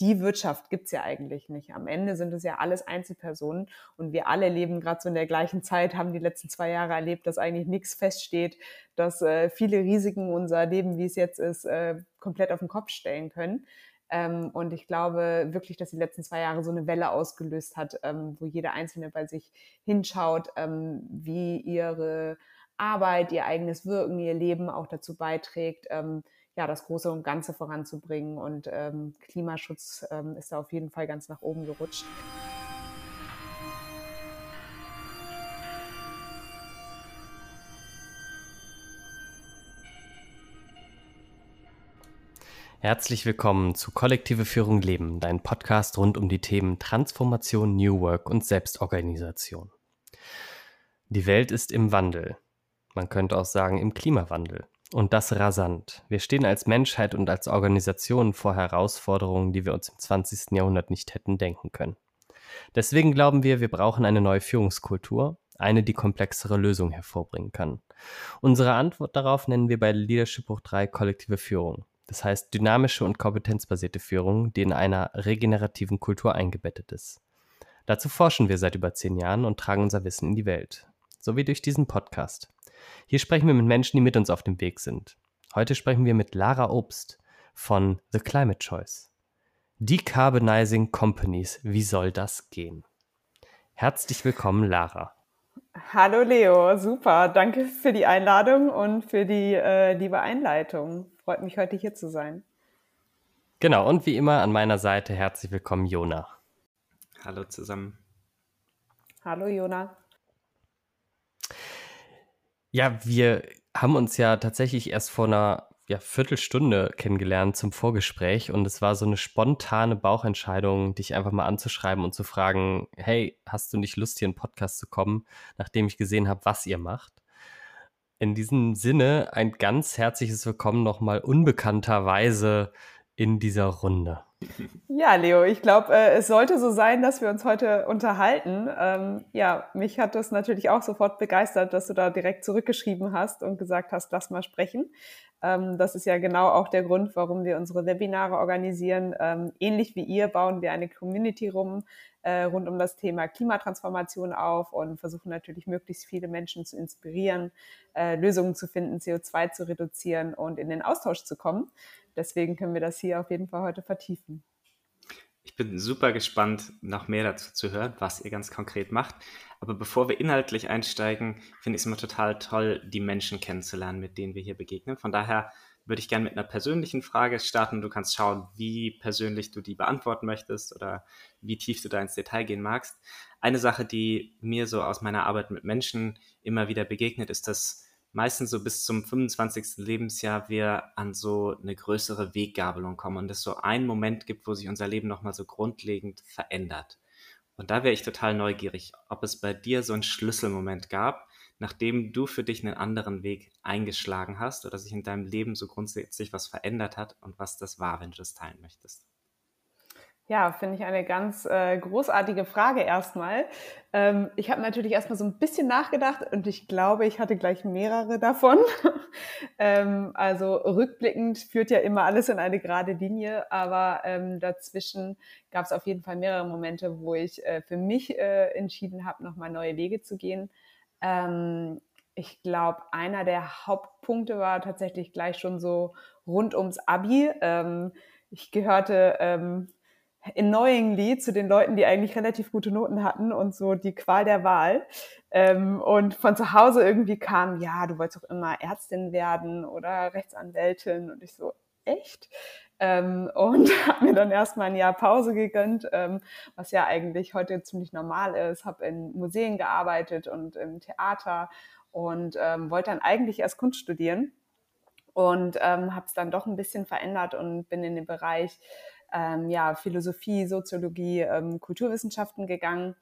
die Wirtschaft gibt's ja eigentlich nicht. Am Ende sind es ja alles Einzelpersonen und wir alle leben gerade so in der gleichen Zeit, haben die letzten zwei Jahre erlebt, dass eigentlich nichts feststeht, dass äh, viele Risiken unser Leben, wie es jetzt ist, äh, komplett auf den Kopf stellen können. Ähm, und ich glaube wirklich, dass die letzten zwei Jahre so eine Welle ausgelöst hat, ähm, wo jeder Einzelne bei sich hinschaut, ähm, wie ihre Arbeit, ihr eigenes Wirken, ihr Leben auch dazu beiträgt, ähm, ja, das Große und Ganze voranzubringen. Und ähm, Klimaschutz ähm, ist da auf jeden Fall ganz nach oben gerutscht. Herzlich willkommen zu Kollektive Führung Leben, dein Podcast rund um die Themen Transformation, New Work und Selbstorganisation. Die Welt ist im Wandel. Man könnte auch sagen im Klimawandel. Und das rasant. Wir stehen als Menschheit und als Organisation vor Herausforderungen, die wir uns im 20. Jahrhundert nicht hätten denken können. Deswegen glauben wir, wir brauchen eine neue Führungskultur, eine, die komplexere Lösungen hervorbringen kann. Unsere Antwort darauf nennen wir bei Leadership Buch 3 kollektive Führung. Das heißt dynamische und kompetenzbasierte Führung, die in einer regenerativen Kultur eingebettet ist. Dazu forschen wir seit über zehn Jahren und tragen unser Wissen in die Welt. So wie durch diesen Podcast. Hier sprechen wir mit Menschen, die mit uns auf dem Weg sind. Heute sprechen wir mit Lara Obst von The Climate Choice. Decarbonizing Companies, wie soll das gehen? Herzlich willkommen, Lara. Hallo Leo, super. Danke für die Einladung und für die äh, liebe Einleitung. Freut mich, heute hier zu sein. Genau, und wie immer an meiner Seite herzlich willkommen, Jona. Hallo zusammen. Hallo Jona. Ja, wir haben uns ja tatsächlich erst vor einer ja, Viertelstunde kennengelernt zum Vorgespräch und es war so eine spontane Bauchentscheidung, dich einfach mal anzuschreiben und zu fragen, hey, hast du nicht Lust, hier in einen Podcast zu kommen, nachdem ich gesehen habe, was ihr macht? In diesem Sinne ein ganz herzliches Willkommen nochmal unbekannterweise in dieser Runde. Ja, Leo, ich glaube, äh, es sollte so sein, dass wir uns heute unterhalten. Ähm, ja, mich hat das natürlich auch sofort begeistert, dass du da direkt zurückgeschrieben hast und gesagt hast, lass mal sprechen. Ähm, das ist ja genau auch der Grund, warum wir unsere Webinare organisieren. Ähm, ähnlich wie ihr bauen wir eine Community rum, äh, rund um das Thema Klimatransformation auf und versuchen natürlich möglichst viele Menschen zu inspirieren, äh, Lösungen zu finden, CO2 zu reduzieren und in den Austausch zu kommen. Deswegen können wir das hier auf jeden Fall heute vertiefen. Ich bin super gespannt, noch mehr dazu zu hören, was ihr ganz konkret macht. Aber bevor wir inhaltlich einsteigen, finde ich es immer total toll, die Menschen kennenzulernen, mit denen wir hier begegnen. Von daher würde ich gerne mit einer persönlichen Frage starten. Du kannst schauen, wie persönlich du die beantworten möchtest oder wie tief du da ins Detail gehen magst. Eine Sache, die mir so aus meiner Arbeit mit Menschen immer wieder begegnet, ist, dass meistens so bis zum 25. Lebensjahr wir an so eine größere Weggabelung kommen und es so einen Moment gibt, wo sich unser Leben nochmal so grundlegend verändert. Und da wäre ich total neugierig, ob es bei dir so einen Schlüsselmoment gab, nachdem du für dich einen anderen Weg eingeschlagen hast oder sich in deinem Leben so grundsätzlich was verändert hat und was das war, wenn du das teilen möchtest. Ja, finde ich eine ganz äh, großartige Frage erstmal. Ähm, ich habe natürlich erstmal so ein bisschen nachgedacht und ich glaube, ich hatte gleich mehrere davon. ähm, also rückblickend führt ja immer alles in eine gerade Linie, aber ähm, dazwischen gab es auf jeden Fall mehrere Momente, wo ich äh, für mich äh, entschieden habe, nochmal neue Wege zu gehen. Ähm, ich glaube, einer der Hauptpunkte war tatsächlich gleich schon so rund ums Abi. Ähm, ich gehörte ähm, annoyingly zu den Leuten, die eigentlich relativ gute Noten hatten und so die Qual der Wahl. Ähm, und von zu Hause irgendwie kam, ja, du wolltest doch immer Ärztin werden oder Rechtsanwältin. Und ich so, echt? Ähm, und habe mir dann erstmal ein Jahr Pause gegönnt, ähm, was ja eigentlich heute ziemlich normal ist. Habe in Museen gearbeitet und im Theater und ähm, wollte dann eigentlich erst Kunst studieren und ähm, habe es dann doch ein bisschen verändert und bin in den Bereich ähm, ja, Philosophie, Soziologie, ähm, Kulturwissenschaften gegangen.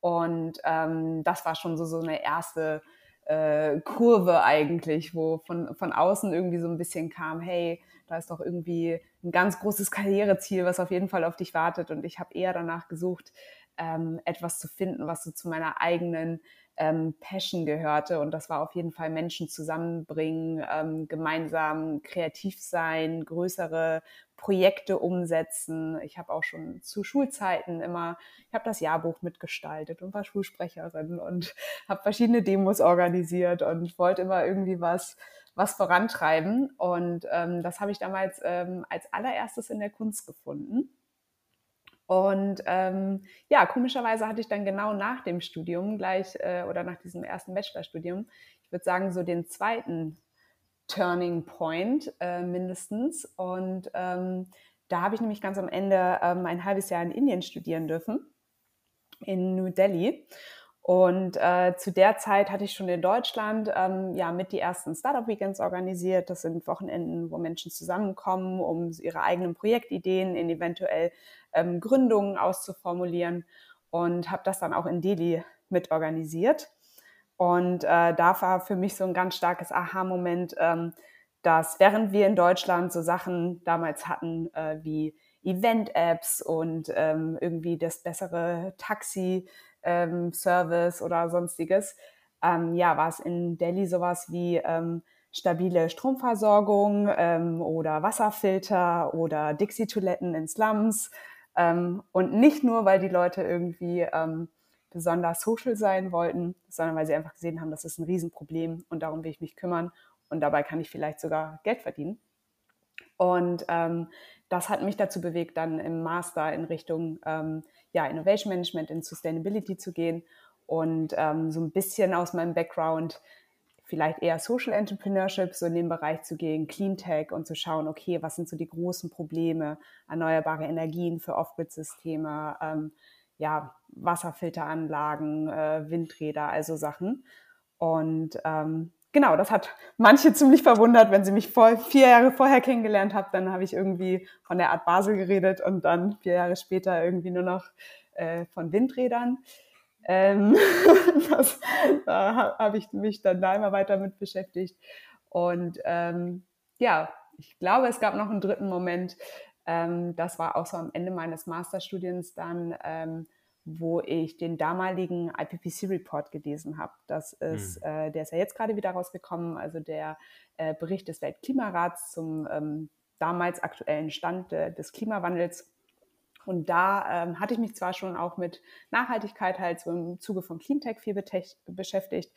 Und ähm, das war schon so, so eine erste äh, Kurve eigentlich, wo von, von außen irgendwie so ein bisschen kam, hey, da ist doch irgendwie ein ganz großes Karriereziel, was auf jeden Fall auf dich wartet. Und ich habe eher danach gesucht, ähm, etwas zu finden, was so zu meiner eigenen ähm, Passion gehörte. Und das war auf jeden Fall Menschen zusammenbringen, ähm, gemeinsam kreativ sein, größere Projekte umsetzen. Ich habe auch schon zu Schulzeiten immer, ich habe das Jahrbuch mitgestaltet und war Schulsprecherin und habe verschiedene Demos organisiert und wollte immer irgendwie was was vorantreiben. Und ähm, das habe ich damals ähm, als allererstes in der Kunst gefunden. Und ähm, ja, komischerweise hatte ich dann genau nach dem Studium gleich äh, oder nach diesem ersten Bachelorstudium, ich würde sagen, so den zweiten Turning Point äh, mindestens. Und ähm, da habe ich nämlich ganz am Ende ähm, ein halbes Jahr in Indien studieren dürfen, in New Delhi. Und äh, zu der Zeit hatte ich schon in Deutschland ähm, ja mit die ersten Startup Weekends organisiert. Das sind Wochenenden, wo Menschen zusammenkommen, um ihre eigenen Projektideen in eventuell ähm, Gründungen auszuformulieren. Und habe das dann auch in Delhi mit organisiert. Und äh, da war für mich so ein ganz starkes Aha-Moment, ähm, dass während wir in Deutschland so Sachen damals hatten äh, wie Event-Apps und ähm, irgendwie das bessere Taxi, ähm, oder sonstiges, ähm, ja, war es in Delhi sowas wie ähm, stabile Stromversorgung ähm, oder Wasserfilter oder Dixie-Toiletten in Slums. Ähm, und nicht nur, weil die Leute irgendwie ähm, besonders social sein wollten, sondern weil sie einfach gesehen haben, das ist ein Riesenproblem und darum will ich mich kümmern und dabei kann ich vielleicht sogar Geld verdienen. Und ähm, das hat mich dazu bewegt, dann im Master in Richtung ähm, ja, Innovation Management in Sustainability zu gehen und ähm, so ein bisschen aus meinem Background vielleicht eher Social Entrepreneurship, so in den Bereich zu gehen, Clean Tech und zu schauen, okay, was sind so die großen Probleme, erneuerbare Energien für Off-Grid-Systeme, ähm, ja, Wasserfilteranlagen, äh, Windräder, also Sachen. Und ähm, genau, das hat manche ziemlich verwundert, wenn sie mich vor, vier Jahre vorher kennengelernt haben, dann habe ich irgendwie von der Art Basel geredet und dann vier Jahre später irgendwie nur noch äh, von Windrädern. Ähm, das, da habe ich mich dann da immer weiter mit beschäftigt. Und ähm, ja, ich glaube, es gab noch einen dritten Moment. Ähm, das war auch so am Ende meines Masterstudiens dann, ähm, wo ich den damaligen IPPC-Report gelesen habe. Das ist, mhm. äh, der ist ja jetzt gerade wieder rausgekommen, also der äh, Bericht des Weltklimarats zum ähm, damals aktuellen Stand äh, des Klimawandels. Und da ähm, hatte ich mich zwar schon auch mit Nachhaltigkeit halt so im Zuge von Cleantech viel beschäftigt,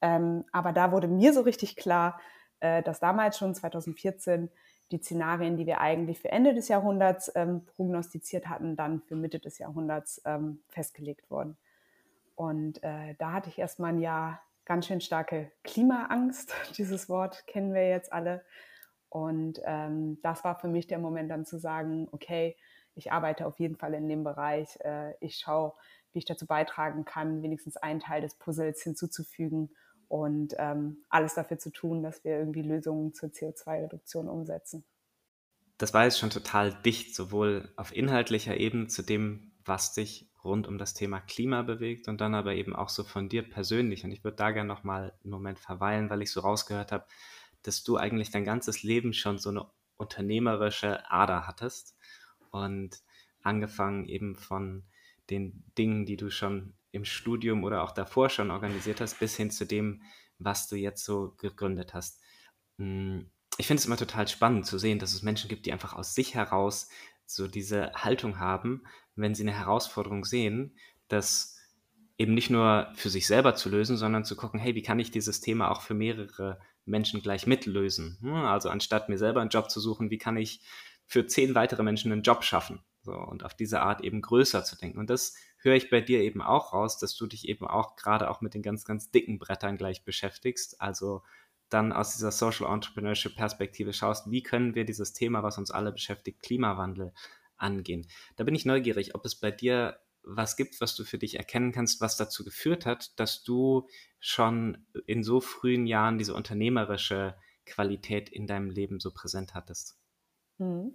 ähm, aber da wurde mir so richtig klar, äh, dass damals schon 2014 die Szenarien, die wir eigentlich für Ende des Jahrhunderts ähm, prognostiziert hatten, dann für Mitte des Jahrhunderts ähm, festgelegt wurden. Und äh, da hatte ich erstmal ein Jahr ganz schön starke Klimaangst. Dieses Wort kennen wir jetzt alle. Und ähm, das war für mich der Moment dann zu sagen, okay, ich arbeite auf jeden Fall in dem Bereich. Äh, ich schaue, wie ich dazu beitragen kann, wenigstens einen Teil des Puzzles hinzuzufügen und ähm, alles dafür zu tun, dass wir irgendwie Lösungen zur CO2-Reduktion umsetzen. Das war jetzt schon total dicht, sowohl auf inhaltlicher Ebene zu dem, was dich rund um das Thema Klima bewegt und dann aber eben auch so von dir persönlich. Und ich würde da gerne nochmal einen Moment verweilen, weil ich so rausgehört habe, dass du eigentlich dein ganzes Leben schon so eine unternehmerische Ader hattest und angefangen eben von den Dingen, die du schon im Studium oder auch davor schon organisiert hast, bis hin zu dem, was du jetzt so gegründet hast. Hm, ich finde es immer total spannend zu sehen, dass es Menschen gibt, die einfach aus sich heraus so diese Haltung haben, wenn sie eine Herausforderung sehen, das eben nicht nur für sich selber zu lösen, sondern zu gucken, hey, wie kann ich dieses Thema auch für mehrere Menschen gleich mitlösen? Hm, also anstatt mir selber einen Job zu suchen, wie kann ich für zehn weitere Menschen einen Job schaffen? So, und auf diese Art eben größer zu denken. Und das höre ich bei dir eben auch raus, dass du dich eben auch gerade auch mit den ganz, ganz dicken Brettern gleich beschäftigst. Also dann aus dieser Social Entrepreneurship Perspektive schaust, wie können wir dieses Thema, was uns alle beschäftigt, Klimawandel angehen. Da bin ich neugierig, ob es bei dir was gibt, was du für dich erkennen kannst, was dazu geführt hat, dass du schon in so frühen Jahren diese unternehmerische Qualität in deinem Leben so präsent hattest. Mhm.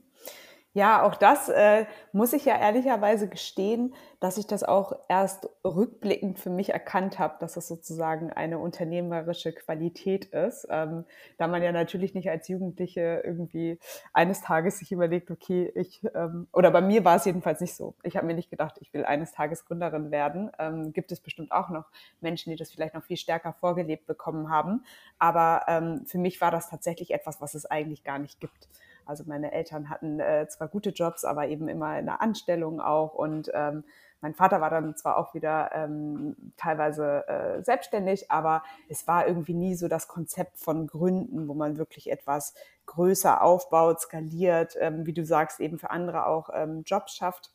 Ja, auch das äh, muss ich ja ehrlicherweise gestehen, dass ich das auch erst rückblickend für mich erkannt habe, dass das sozusagen eine unternehmerische Qualität ist. Ähm, da man ja natürlich nicht als Jugendliche irgendwie eines Tages sich überlegt, okay, ich, ähm, oder bei mir war es jedenfalls nicht so. Ich habe mir nicht gedacht, ich will eines Tages Gründerin werden. Ähm, gibt es bestimmt auch noch Menschen, die das vielleicht noch viel stärker vorgelebt bekommen haben. Aber ähm, für mich war das tatsächlich etwas, was es eigentlich gar nicht gibt. Also meine Eltern hatten äh, zwar gute Jobs, aber eben immer in der Anstellung auch. Und ähm, mein Vater war dann zwar auch wieder ähm, teilweise äh, selbstständig, aber es war irgendwie nie so das Konzept von Gründen, wo man wirklich etwas größer aufbaut, skaliert, ähm, wie du sagst, eben für andere auch ähm, Jobs schafft.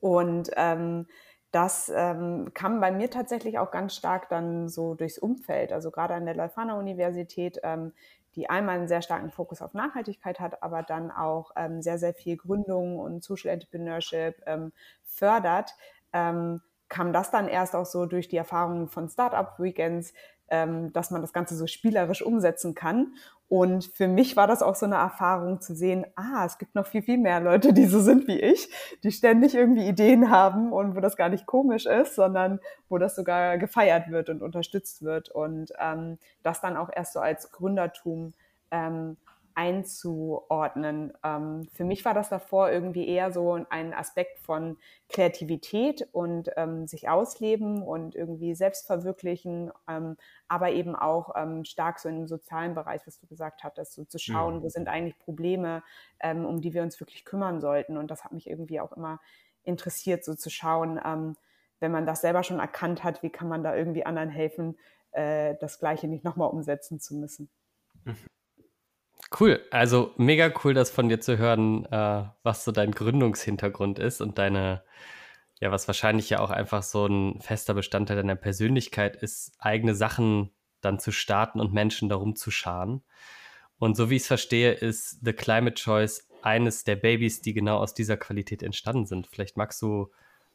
Und ähm, das ähm, kam bei mir tatsächlich auch ganz stark dann so durchs Umfeld. Also gerade an der Leuphana Universität ähm, die einmal einen sehr starken Fokus auf Nachhaltigkeit hat, aber dann auch ähm, sehr, sehr viel Gründung und Social Entrepreneurship ähm, fördert, ähm, kam das dann erst auch so durch die Erfahrungen von Startup-Weekends, ähm, dass man das Ganze so spielerisch umsetzen kann. Und für mich war das auch so eine Erfahrung zu sehen, ah, es gibt noch viel, viel mehr Leute, die so sind wie ich, die ständig irgendwie Ideen haben und wo das gar nicht komisch ist, sondern wo das sogar gefeiert wird und unterstützt wird. Und ähm, das dann auch erst so als Gründertum ähm, einzuordnen. Ähm, für mich war das davor irgendwie eher so ein Aspekt von Kreativität und ähm, sich ausleben und irgendwie selbst verwirklichen, ähm, aber eben auch ähm, stark so im sozialen Bereich, was du gesagt hattest, so zu schauen, mhm. wo sind eigentlich Probleme, ähm, um die wir uns wirklich kümmern sollten. Und das hat mich irgendwie auch immer interessiert, so zu schauen, ähm, wenn man das selber schon erkannt hat, wie kann man da irgendwie anderen helfen, äh, das Gleiche nicht nochmal umsetzen zu müssen. Mhm. Cool, also mega cool, das von dir zu hören, äh, was so dein Gründungshintergrund ist und deine, ja, was wahrscheinlich ja auch einfach so ein fester Bestandteil deiner Persönlichkeit ist, eigene Sachen dann zu starten und Menschen darum zu scharen. Und so wie ich es verstehe, ist The Climate Choice eines der Babys, die genau aus dieser Qualität entstanden sind. Vielleicht magst du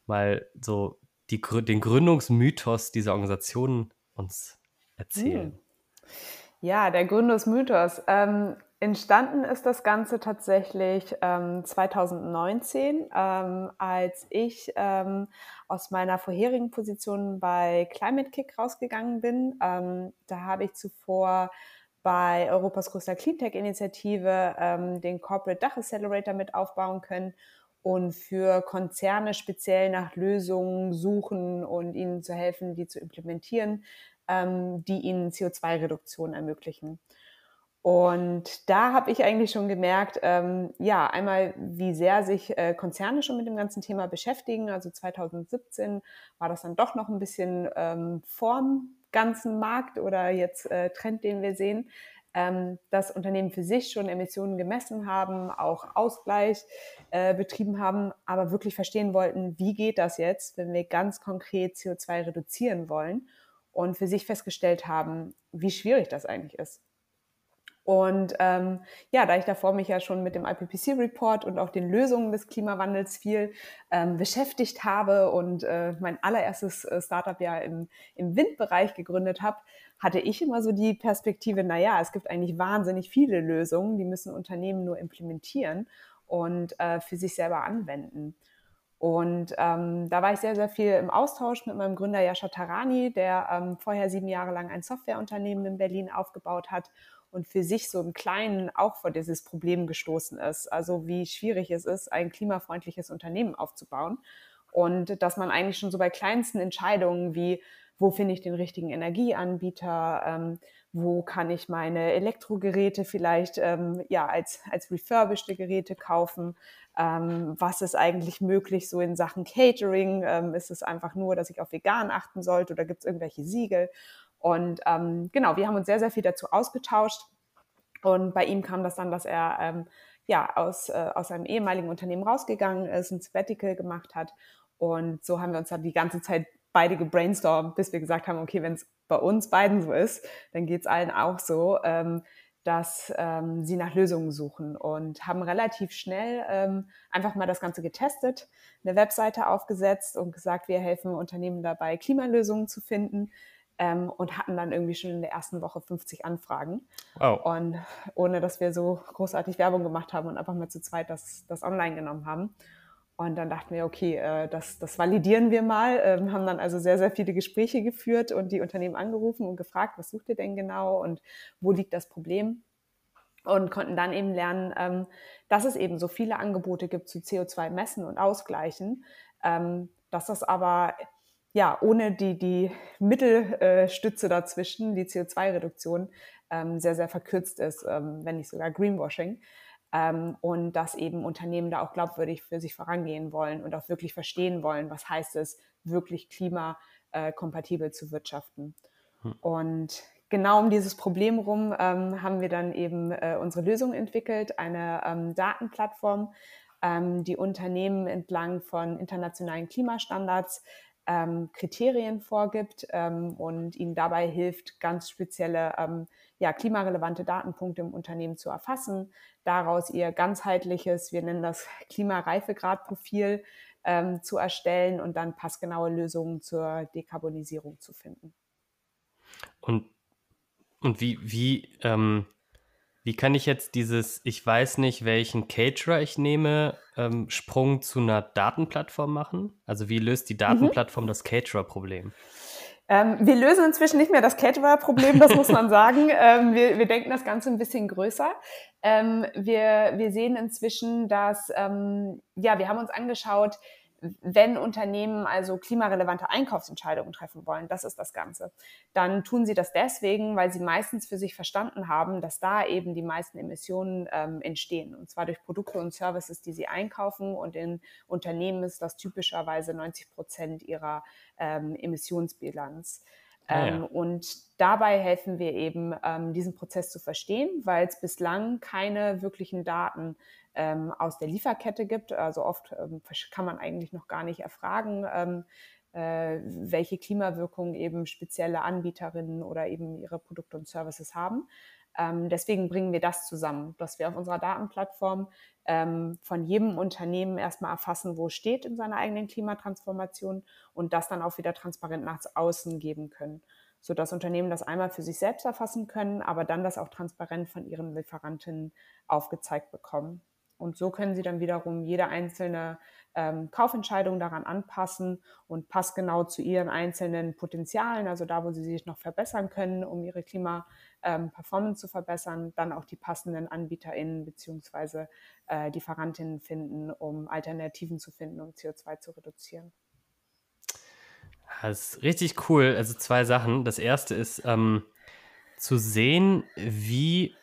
mal so die, den Gründungsmythos dieser Organisation uns erzählen. Hm. Ja, der Gründungsmythos. Ähm, entstanden ist das Ganze tatsächlich ähm, 2019, ähm, als ich ähm, aus meiner vorherigen Position bei Climate Kick rausgegangen bin. Ähm, da habe ich zuvor bei Europas größter Cleantech-Initiative ähm, den Corporate Dach Accelerator mit aufbauen können und für Konzerne speziell nach Lösungen suchen und ihnen zu helfen, die zu implementieren ähm, die ihnen CO2-Reduktion ermöglichen. Und da habe ich eigentlich schon gemerkt, ähm, ja, einmal, wie sehr sich äh, Konzerne schon mit dem ganzen Thema beschäftigen. Also 2017 war das dann doch noch ein bisschen ähm, vorm ganzen Markt oder jetzt äh, Trend, den wir sehen, ähm, dass Unternehmen für sich schon Emissionen gemessen haben, auch Ausgleich äh, betrieben haben, aber wirklich verstehen wollten, wie geht das jetzt, wenn wir ganz konkret CO2 reduzieren wollen und für sich festgestellt haben, wie schwierig das eigentlich ist. Und ähm, ja, da ich davor mich ja schon mit dem IPCC-Report und auch den Lösungen des Klimawandels viel ähm, beschäftigt habe und äh, mein allererstes äh, Startup ja im, im Windbereich gegründet habe, hatte ich immer so die Perspektive, na ja, es gibt eigentlich wahnsinnig viele Lösungen, die müssen Unternehmen nur implementieren und äh, für sich selber anwenden. Und ähm, da war ich sehr, sehr viel im Austausch mit meinem Gründer Yasha Tarani, der ähm, vorher sieben Jahre lang ein Softwareunternehmen in Berlin aufgebaut hat und für sich so im Kleinen auch vor dieses Problem gestoßen ist. Also wie schwierig es ist, ein klimafreundliches Unternehmen aufzubauen. Und dass man eigentlich schon so bei kleinsten Entscheidungen wie, wo finde ich den richtigen Energieanbieter, ähm, wo kann ich meine Elektrogeräte vielleicht ähm, ja, als, als refurbished Geräte kaufen, ähm, was ist eigentlich möglich so in Sachen Catering, ähm, ist es einfach nur, dass ich auf vegan achten sollte oder gibt es irgendwelche Siegel? Und ähm, genau, wir haben uns sehr, sehr viel dazu ausgetauscht und bei ihm kam das dann, dass er ähm, ja, aus, äh, aus einem ehemaligen Unternehmen rausgegangen ist, ein Sabbatical gemacht hat und so haben wir uns dann die ganze Zeit beide gebrainstormt, bis wir gesagt haben, okay, wenn es bei uns beiden so ist, dann geht es allen auch so, ähm, dass ähm, sie nach Lösungen suchen und haben relativ schnell ähm, einfach mal das Ganze getestet, eine Webseite aufgesetzt und gesagt, wir helfen Unternehmen dabei, Klimalösungen zu finden. Ähm, und hatten dann irgendwie schon in der ersten Woche 50 Anfragen. Wow. Und ohne dass wir so großartig Werbung gemacht haben und einfach mal zu zweit das, das online genommen haben. Und dann dachten wir, okay, äh, das, das validieren wir mal, ähm, haben dann also sehr, sehr viele Gespräche geführt und die Unternehmen angerufen und gefragt, was sucht ihr denn genau und wo liegt das Problem? Und konnten dann eben lernen, ähm, dass es eben so viele Angebote gibt zu CO2-Messen und Ausgleichen, ähm, dass das aber ja ohne die, die Mittelstütze dazwischen, die CO2-Reduktion, sehr, sehr verkürzt ist, wenn nicht sogar Greenwashing ähm, und dass eben Unternehmen da auch glaubwürdig für sich vorangehen wollen und auch wirklich verstehen wollen, was heißt es, wirklich klimakompatibel zu wirtschaften. Hm. Und genau um dieses Problem rum ähm, haben wir dann eben äh, unsere Lösung entwickelt, eine ähm, Datenplattform, ähm, die Unternehmen entlang von internationalen Klimastandards ähm, Kriterien vorgibt ähm, und ihnen dabei hilft, ganz spezielle ähm, ja, klimarelevante Datenpunkte im Unternehmen zu erfassen, daraus ihr ganzheitliches, wir nennen das Klimareifegradprofil, ähm, zu erstellen und dann passgenaue Lösungen zur Dekarbonisierung zu finden. Und, und wie, wie, ähm, wie kann ich jetzt dieses, ich weiß nicht, welchen Caterer ich nehme, ähm, Sprung zu einer Datenplattform machen? Also wie löst die mhm. Datenplattform mhm. das Caterer-Problem? Ähm, wir lösen inzwischen nicht mehr das Caterer-Problem, das muss man sagen. Ähm, wir, wir, denken das Ganze ein bisschen größer. Ähm, wir, wir sehen inzwischen, dass, ähm, ja, wir haben uns angeschaut, wenn Unternehmen also klimarelevante Einkaufsentscheidungen treffen wollen, das ist das Ganze, dann tun sie das deswegen, weil sie meistens für sich verstanden haben, dass da eben die meisten Emissionen ähm, entstehen. Und zwar durch Produkte und Services, die sie einkaufen. Und in Unternehmen ist das typischerweise 90 Prozent ihrer ähm, Emissionsbilanz. Ah, ja. ähm, und dabei helfen wir eben, ähm, diesen Prozess zu verstehen, weil es bislang keine wirklichen Daten ähm, aus der Lieferkette gibt. Also oft ähm, kann man eigentlich noch gar nicht erfragen, ähm, äh, welche Klimawirkungen eben spezielle Anbieterinnen oder eben ihre Produkte und Services haben. Ähm, deswegen bringen wir das zusammen, dass wir auf unserer Datenplattform ähm, von jedem Unternehmen erstmal erfassen, wo steht in seiner eigenen Klimatransformation und das dann auch wieder transparent nach außen geben können, sodass Unternehmen das einmal für sich selbst erfassen können, aber dann das auch transparent von ihren Lieferantinnen aufgezeigt bekommen. Und so können Sie dann wiederum jede einzelne ähm, Kaufentscheidung daran anpassen und passgenau zu Ihren einzelnen Potenzialen, also da, wo Sie sich noch verbessern können, um Ihre Klima-Performance ähm, zu verbessern, dann auch die passenden AnbieterInnen bzw. Äh, Lieferantinnen finden, um Alternativen zu finden, um CO2 zu reduzieren. Das ist richtig cool. Also zwei Sachen. Das erste ist ähm, zu sehen, wie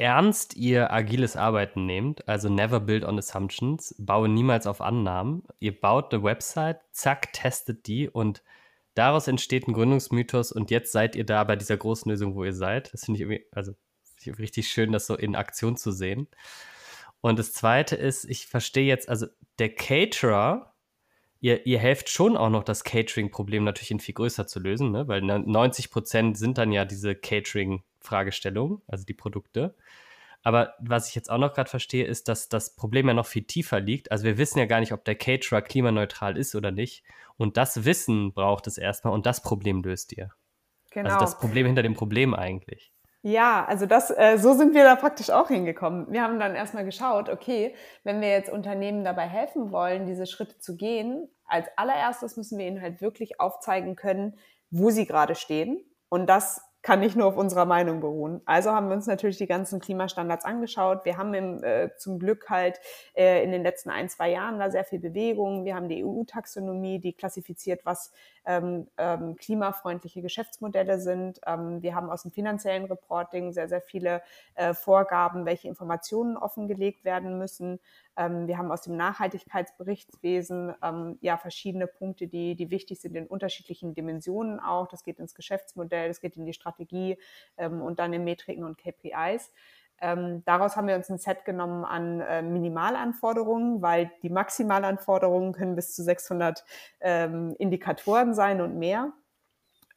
ernst ihr agiles Arbeiten nehmt, also never build on assumptions, baue niemals auf Annahmen. Ihr baut eine Website, zack, testet die und daraus entsteht ein Gründungsmythos und jetzt seid ihr da bei dieser großen Lösung, wo ihr seid. Das finde ich irgendwie, also richtig schön, das so in Aktion zu sehen. Und das zweite ist, ich verstehe jetzt, also der Caterer, ihr, ihr helft schon auch noch, das Catering-Problem natürlich in viel größer zu lösen, ne? weil 90 Prozent sind dann ja diese Catering- Fragestellung, also die Produkte. Aber was ich jetzt auch noch gerade verstehe, ist, dass das Problem ja noch viel tiefer liegt. Also wir wissen ja gar nicht, ob der Caterer klimaneutral ist oder nicht. Und das Wissen braucht es erstmal und das Problem löst ihr. Genau. Also das Problem hinter dem Problem eigentlich. Ja, also das, äh, so sind wir da praktisch auch hingekommen. Wir haben dann erstmal geschaut, okay, wenn wir jetzt Unternehmen dabei helfen wollen, diese Schritte zu gehen, als allererstes müssen wir ihnen halt wirklich aufzeigen können, wo sie gerade stehen. Und das kann nicht nur auf unserer Meinung beruhen. Also haben wir uns natürlich die ganzen Klimastandards angeschaut. Wir haben im, äh, zum Glück halt äh, in den letzten ein, zwei Jahren da sehr viel Bewegung. Wir haben die EU-Taxonomie, die klassifiziert, was ähm, ähm, klimafreundliche Geschäftsmodelle sind. Ähm, wir haben aus dem finanziellen Reporting sehr, sehr viele äh, Vorgaben, welche Informationen offengelegt werden müssen. Ähm, wir haben aus dem Nachhaltigkeitsberichtswesen ähm, ja verschiedene Punkte, die, die wichtig sind in unterschiedlichen Dimensionen auch. Das geht ins Geschäftsmodell, das geht in die Strategie ähm, und dann in Metriken und KPIs. Ähm, daraus haben wir uns ein Set genommen an äh, Minimalanforderungen, weil die Maximalanforderungen können bis zu 600 ähm, Indikatoren sein und mehr.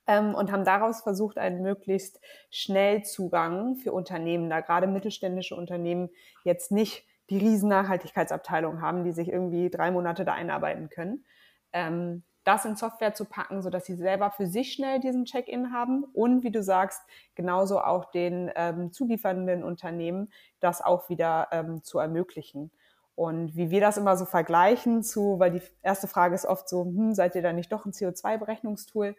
Ähm, und haben daraus versucht, einen möglichst schnell Zugang für Unternehmen, da gerade mittelständische Unternehmen jetzt nicht die riesen Nachhaltigkeitsabteilung haben, die sich irgendwie drei Monate da einarbeiten können, ähm, das in Software zu packen, sodass sie selber für sich schnell diesen Check-in haben und wie du sagst, genauso auch den ähm, zuliefernden Unternehmen das auch wieder ähm, zu ermöglichen. Und wie wir das immer so vergleichen zu, weil die erste Frage ist oft so, hm, seid ihr da nicht doch ein CO2-Berechnungstool,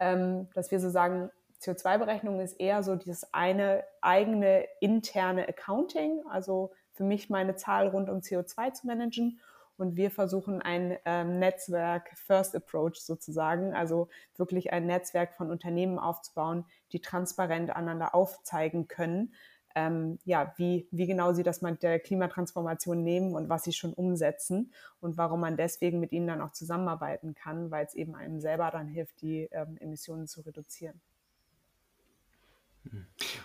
ähm, dass wir so sagen, CO2-Berechnung ist eher so dieses eine eigene interne Accounting, also für mich meine Zahl rund um CO2 zu managen. Und wir versuchen ein ähm, Netzwerk First Approach sozusagen, also wirklich ein Netzwerk von Unternehmen aufzubauen, die transparent aneinander aufzeigen können, ähm, ja, wie, wie genau sie das mit der Klimatransformation nehmen und was sie schon umsetzen und warum man deswegen mit ihnen dann auch zusammenarbeiten kann, weil es eben einem selber dann hilft, die ähm, Emissionen zu reduzieren.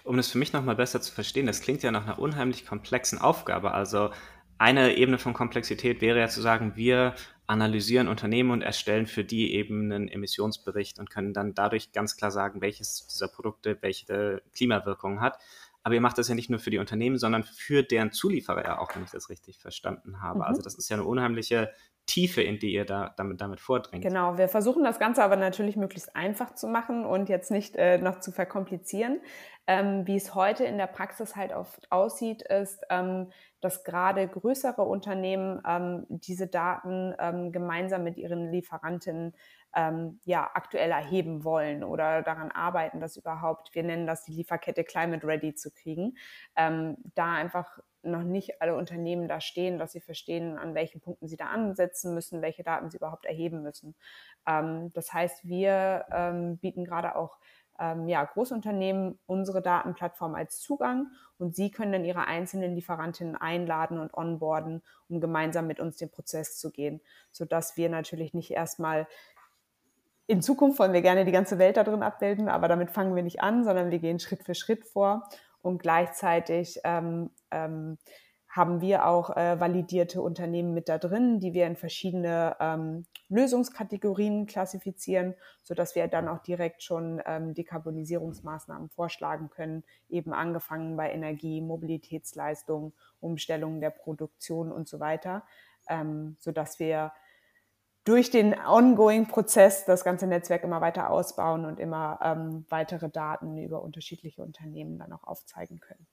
Um das für mich nochmal besser zu verstehen, das klingt ja nach einer unheimlich komplexen Aufgabe. Also eine Ebene von Komplexität wäre ja zu sagen, wir analysieren Unternehmen und erstellen für die eben einen Emissionsbericht und können dann dadurch ganz klar sagen, welches dieser Produkte welche Klimawirkung hat. Aber ihr macht das ja nicht nur für die Unternehmen, sondern für deren Zulieferer ja auch, wenn ich das richtig verstanden habe. Mhm. Also das ist ja eine unheimliche Tiefe, in die ihr da damit, damit vordringt. Genau, wir versuchen das Ganze aber natürlich möglichst einfach zu machen und jetzt nicht äh, noch zu verkomplizieren. Ähm, wie es heute in der Praxis halt oft aussieht, ist, ähm, dass gerade größere Unternehmen ähm, diese Daten ähm, gemeinsam mit ihren Lieferanten ähm, ja, aktuell erheben wollen oder daran arbeiten, dass überhaupt, wir nennen das die Lieferkette Climate Ready zu kriegen, ähm, da einfach noch nicht alle Unternehmen da stehen, dass sie verstehen, an welchen Punkten sie da ansetzen müssen, welche Daten sie überhaupt erheben müssen. Das heißt, wir bieten gerade auch ähm, ja, Großunternehmen unsere Datenplattform als Zugang und sie können dann ihre einzelnen Lieferantinnen einladen und onboarden, um gemeinsam mit uns den Prozess zu gehen, sodass wir natürlich nicht erstmal in Zukunft wollen wir gerne die ganze Welt da drin abbilden, aber damit fangen wir nicht an, sondern wir gehen Schritt für Schritt vor und gleichzeitig ähm, ähm, haben wir auch äh, validierte Unternehmen mit da drin, die wir in verschiedene ähm, Lösungskategorien klassifizieren, so dass wir dann auch direkt schon ähm, Dekarbonisierungsmaßnahmen vorschlagen können, eben angefangen bei Energie, Mobilitätsleistung, Umstellung der Produktion und so weiter, ähm, so dass wir durch den ongoing Prozess das ganze Netzwerk immer weiter ausbauen und immer ähm, weitere Daten über unterschiedliche Unternehmen dann auch aufzeigen können.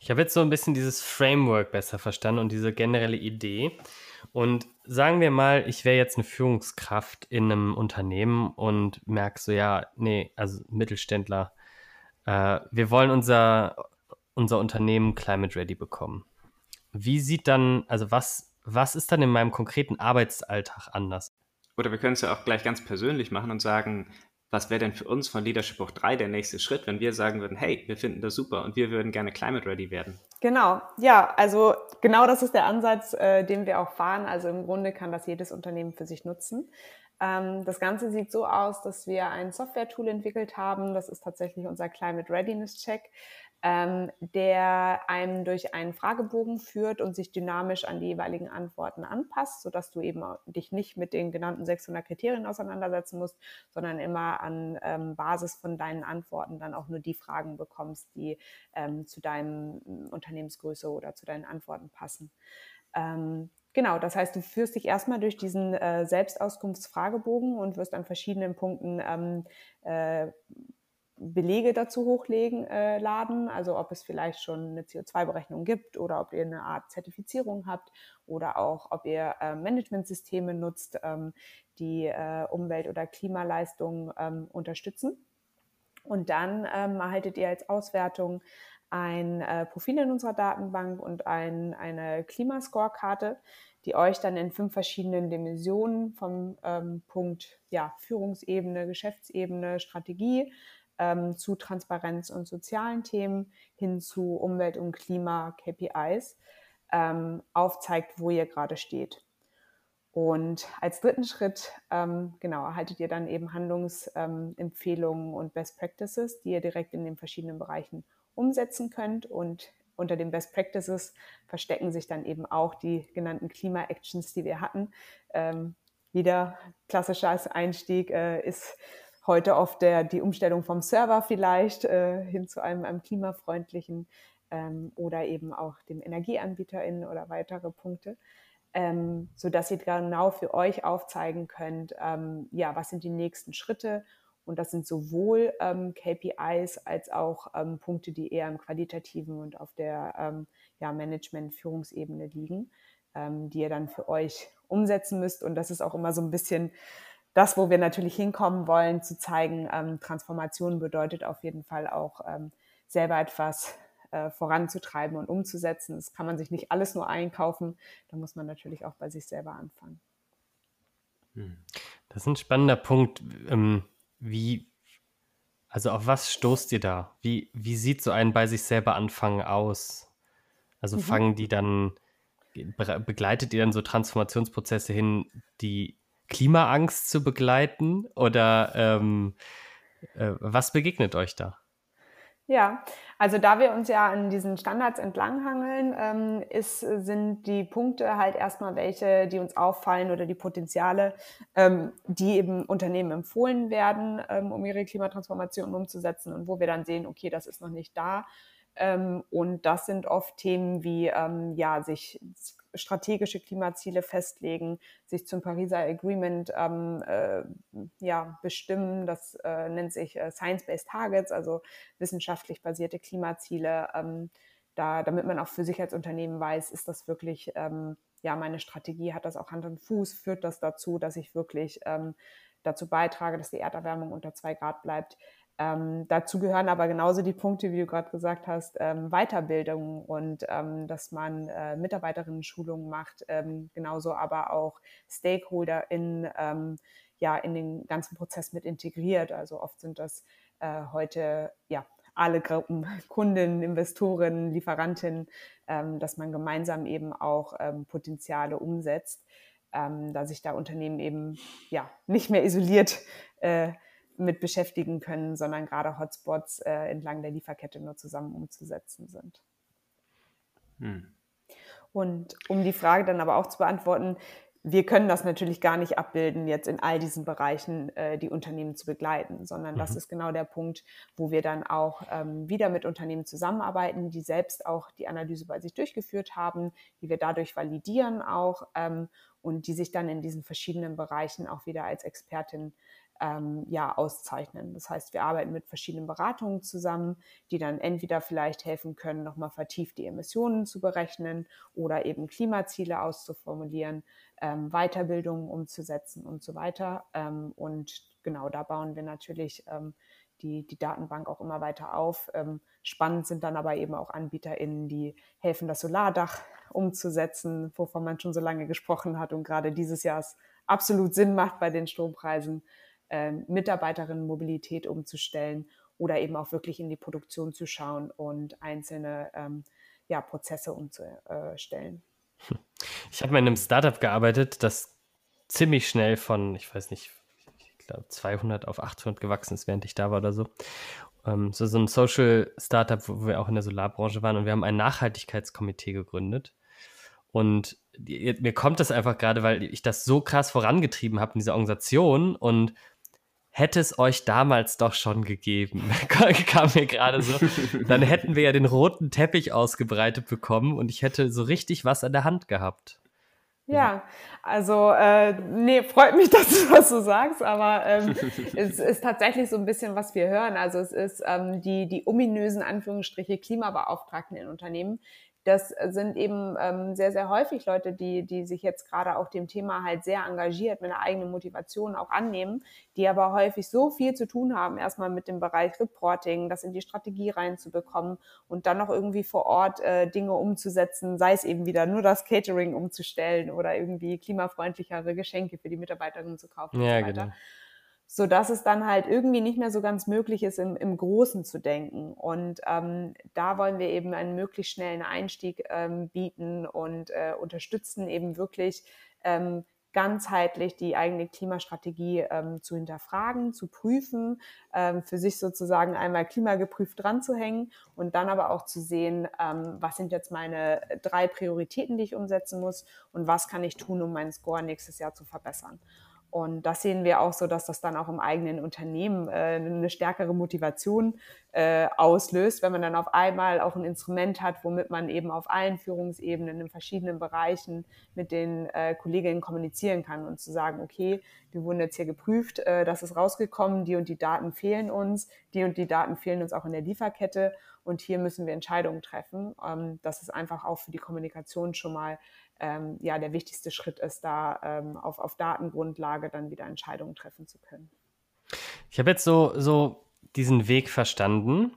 Ich habe jetzt so ein bisschen dieses Framework besser verstanden und diese generelle Idee. Und sagen wir mal, ich wäre jetzt eine Führungskraft in einem Unternehmen und merke so, ja, nee, also Mittelständler, äh, wir wollen unser, unser Unternehmen climate ready bekommen. Wie sieht dann, also was was ist dann in meinem konkreten Arbeitsalltag anders? Oder wir können es ja auch gleich ganz persönlich machen und sagen, was wäre denn für uns von Leadership Hoch 3 der nächste Schritt, wenn wir sagen würden, hey, wir finden das super und wir würden gerne climate ready werden? Genau, ja, also genau das ist der Ansatz, äh, den wir auch fahren. Also im Grunde kann das jedes Unternehmen für sich nutzen. Ähm, das Ganze sieht so aus, dass wir ein Software-Tool entwickelt haben. Das ist tatsächlich unser Climate Readiness Check ähm, der einem durch einen Fragebogen führt und sich dynamisch an die jeweiligen Antworten anpasst, sodass du eben dich nicht mit den genannten 600 Kriterien auseinandersetzen musst, sondern immer an ähm, Basis von deinen Antworten dann auch nur die Fragen bekommst, die ähm, zu deinem Unternehmensgröße oder zu deinen Antworten passen. Ähm, Genau, das heißt, du führst dich erstmal durch diesen äh, Selbstauskunftsfragebogen und wirst an verschiedenen Punkten ähm, äh, Belege dazu hochlegen, äh, laden, also ob es vielleicht schon eine CO2-Berechnung gibt oder ob ihr eine Art Zertifizierung habt oder auch ob ihr äh, Managementsysteme nutzt, ähm, die äh, Umwelt- oder Klimaleistungen ähm, unterstützen. Und dann ähm, erhaltet ihr als Auswertung ein äh, Profil in unserer Datenbank und ein, eine Klimascore-Karte, die euch dann in fünf verschiedenen Dimensionen vom ähm, Punkt ja, Führungsebene, Geschäftsebene, Strategie ähm, zu Transparenz und sozialen Themen hin zu Umwelt- und Klima-KPIs ähm, aufzeigt, wo ihr gerade steht. Und als dritten Schritt, ähm, genau, erhaltet ihr dann eben Handlungsempfehlungen ähm, und Best Practices, die ihr direkt in den verschiedenen Bereichen umsetzen könnt. Und unter den Best Practices verstecken sich dann eben auch die genannten Klima-Actions, die wir hatten. Ähm, wieder klassischer Einstieg äh, ist heute oft der, die Umstellung vom Server vielleicht äh, hin zu einem, einem klimafreundlichen ähm, oder eben auch dem EnergieanbieterInnen oder weitere Punkte. ähm, sodass ihr genau für euch aufzeigen könnt, ähm, ja, was sind die nächsten Schritte. Und das sind sowohl ähm, KPIs als auch ähm, Punkte, die eher im qualitativen und auf der ähm, ja, Management-Führungsebene liegen, ähm, die ihr dann für euch umsetzen müsst. Und das ist auch immer so ein bisschen das, wo wir natürlich hinkommen wollen, zu zeigen, ähm, Transformation bedeutet auf jeden Fall auch ähm, selber etwas äh, voranzutreiben und umzusetzen. Das kann man sich nicht alles nur einkaufen. Da muss man natürlich auch bei sich selber anfangen. Hm. Das ist ein spannender Punkt. Ähm, wie, also auf was stoßt ihr da? Wie, wie sieht so ein bei sich selber anfangen aus? Also mhm. fangen die dann, begleitet ihr dann so Transformationsprozesse hin, die Klimaangst zu begleiten? Oder ähm, äh, was begegnet euch da? Ja, also da wir uns ja an diesen Standards entlanghangeln, ähm, ist, sind die Punkte halt erstmal welche, die uns auffallen oder die Potenziale, ähm, die eben Unternehmen empfohlen werden, ähm, um ihre Klimatransformation umzusetzen und wo wir dann sehen, okay, das ist noch nicht da. Ähm, und das sind oft Themen wie ähm, ja, sich strategische Klimaziele festlegen, sich zum Pariser Agreement ähm, äh, ja, bestimmen. Das äh, nennt sich äh, Science-Based Targets, also wissenschaftlich basierte Klimaziele. Ähm, da, damit man auch für sich als Unternehmen weiß, ist das wirklich, ähm, ja, meine Strategie, hat das auch Hand und Fuß, führt das dazu, dass ich wirklich ähm, dazu beitrage, dass die Erderwärmung unter zwei Grad bleibt. Ähm, dazu gehören aber genauso die Punkte, wie du gerade gesagt hast, ähm, Weiterbildung und ähm, dass man äh, Mitarbeiterinnen-Schulungen macht, ähm, genauso aber auch Stakeholder in, ähm, ja, in den ganzen Prozess mit integriert. Also oft sind das äh, heute ja alle Gruppen, Kunden, Investoren, Lieferantinnen, ähm, dass man gemeinsam eben auch Potenziale umsetzt, da sich da Unternehmen eben ja nicht mehr isoliert äh, mit beschäftigen können, sondern gerade Hotspots äh, entlang der Lieferkette nur zusammen umzusetzen sind. Hm. Und um die Frage dann aber auch zu beantworten, wir können das natürlich gar nicht abbilden, jetzt in all diesen Bereichen äh, die Unternehmen zu begleiten, sondern mhm. das ist genau der Punkt, wo wir dann auch ähm, wieder mit Unternehmen zusammenarbeiten, die selbst auch die Analyse bei sich durchgeführt haben, die wir dadurch validieren auch ähm, und die sich dann in diesen verschiedenen Bereichen auch wieder als Expertin ähm, ja, auszeichnen. Das heißt, wir arbeiten mit verschiedenen Beratungen zusammen, die dann entweder vielleicht helfen können, nochmal vertieft die Emissionen zu berechnen oder eben Klimaziele auszuformulieren, ähm, Weiterbildungen umzusetzen und so weiter. Ähm, und genau da bauen wir natürlich ähm, die, die Datenbank auch immer weiter auf. Ähm, spannend sind dann aber eben auch AnbieterInnen, die helfen, das Solardach umzusetzen, wovon man schon so lange gesprochen hat und gerade dieses Jahr es absolut Sinn macht bei den Strompreisen äh, Mitarbeiterinnenmobilität umzustellen oder eben auch wirklich in die Produktion zu schauen und einzelne ähm, ja, Prozesse umzustellen. Ich habe in einem Startup gearbeitet, das ziemlich schnell von, ich weiß nicht, ich glaube 200 auf 800 gewachsen ist, während ich da war oder so. Ähm, so, so ein Social Startup, wo wir auch in der Solarbranche waren und wir haben ein Nachhaltigkeitskomitee gegründet. Und mir kommt das einfach gerade, weil ich das so krass vorangetrieben habe in dieser Organisation und hätte es euch damals doch schon gegeben, kam mir gerade so, dann hätten wir ja den roten Teppich ausgebreitet bekommen und ich hätte so richtig was an der Hand gehabt. Ja, also äh, nee, freut mich, dass du das so sagst, aber ähm, es ist tatsächlich so ein bisschen, was wir hören. Also es ist ähm, die, die ominösen Anführungsstriche Klimabeauftragten in Unternehmen, das sind eben ähm, sehr, sehr häufig Leute, die, die sich jetzt gerade auch dem Thema halt sehr engagiert, mit einer eigenen Motivation auch annehmen, die aber häufig so viel zu tun haben, erstmal mit dem Bereich Reporting, das in die Strategie reinzubekommen und dann noch irgendwie vor Ort äh, Dinge umzusetzen, sei es eben wieder nur das Catering umzustellen oder irgendwie klimafreundlichere Geschenke für die Mitarbeiterinnen zu kaufen ja, und so weiter. Genau so dass es dann halt irgendwie nicht mehr so ganz möglich ist, im, im Großen zu denken. Und ähm, da wollen wir eben einen möglichst schnellen Einstieg ähm, bieten und äh, unterstützen eben wirklich ähm, ganzheitlich die eigene Klimastrategie ähm, zu hinterfragen, zu prüfen, ähm, für sich sozusagen einmal klimageprüft dran zu hängen und dann aber auch zu sehen, ähm, was sind jetzt meine drei Prioritäten, die ich umsetzen muss und was kann ich tun, um meinen Score nächstes Jahr zu verbessern. Und das sehen wir auch so, dass das dann auch im eigenen Unternehmen äh, eine stärkere Motivation äh, auslöst, wenn man dann auf einmal auch ein Instrument hat, womit man eben auf allen Führungsebenen in verschiedenen Bereichen mit den äh, Kolleginnen kommunizieren kann und zu sagen, okay, wir wurden jetzt hier geprüft, äh, das ist rausgekommen, die und die Daten fehlen uns, die und die Daten fehlen uns auch in der Lieferkette und hier müssen wir Entscheidungen treffen. Ähm, das ist einfach auch für die Kommunikation schon mal ähm, ja, der wichtigste Schritt ist, da ähm, auf, auf Datengrundlage dann wieder Entscheidungen treffen zu können. Ich habe jetzt so, so diesen Weg verstanden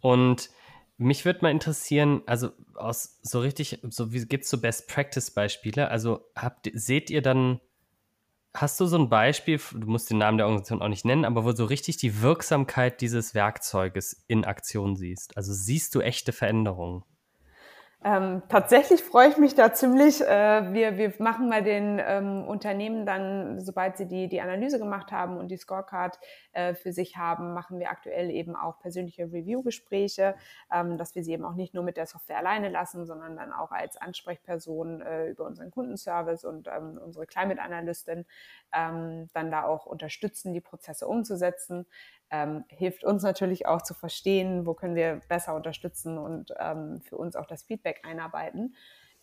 und mich würde mal interessieren, also aus so richtig, so wie gibt es so Best Practice Beispiele? Also habt, seht ihr dann, hast du so ein Beispiel, du musst den Namen der Organisation auch nicht nennen, aber wo du so richtig die Wirksamkeit dieses Werkzeuges in Aktion siehst? Also siehst du echte Veränderungen? Ähm, tatsächlich freue ich mich da ziemlich. Äh, wir, wir machen bei den ähm, Unternehmen dann, sobald sie die, die Analyse gemacht haben und die Scorecard äh, für sich haben, machen wir aktuell eben auch persönliche Review-Gespräche, ähm, dass wir sie eben auch nicht nur mit der Software alleine lassen, sondern dann auch als Ansprechperson äh, über unseren Kundenservice und ähm, unsere Climate Analystin ähm, dann da auch unterstützen, die Prozesse umzusetzen ähm, hilft uns natürlich auch zu verstehen, wo können wir besser unterstützen und ähm, für uns auch das Feedback einarbeiten.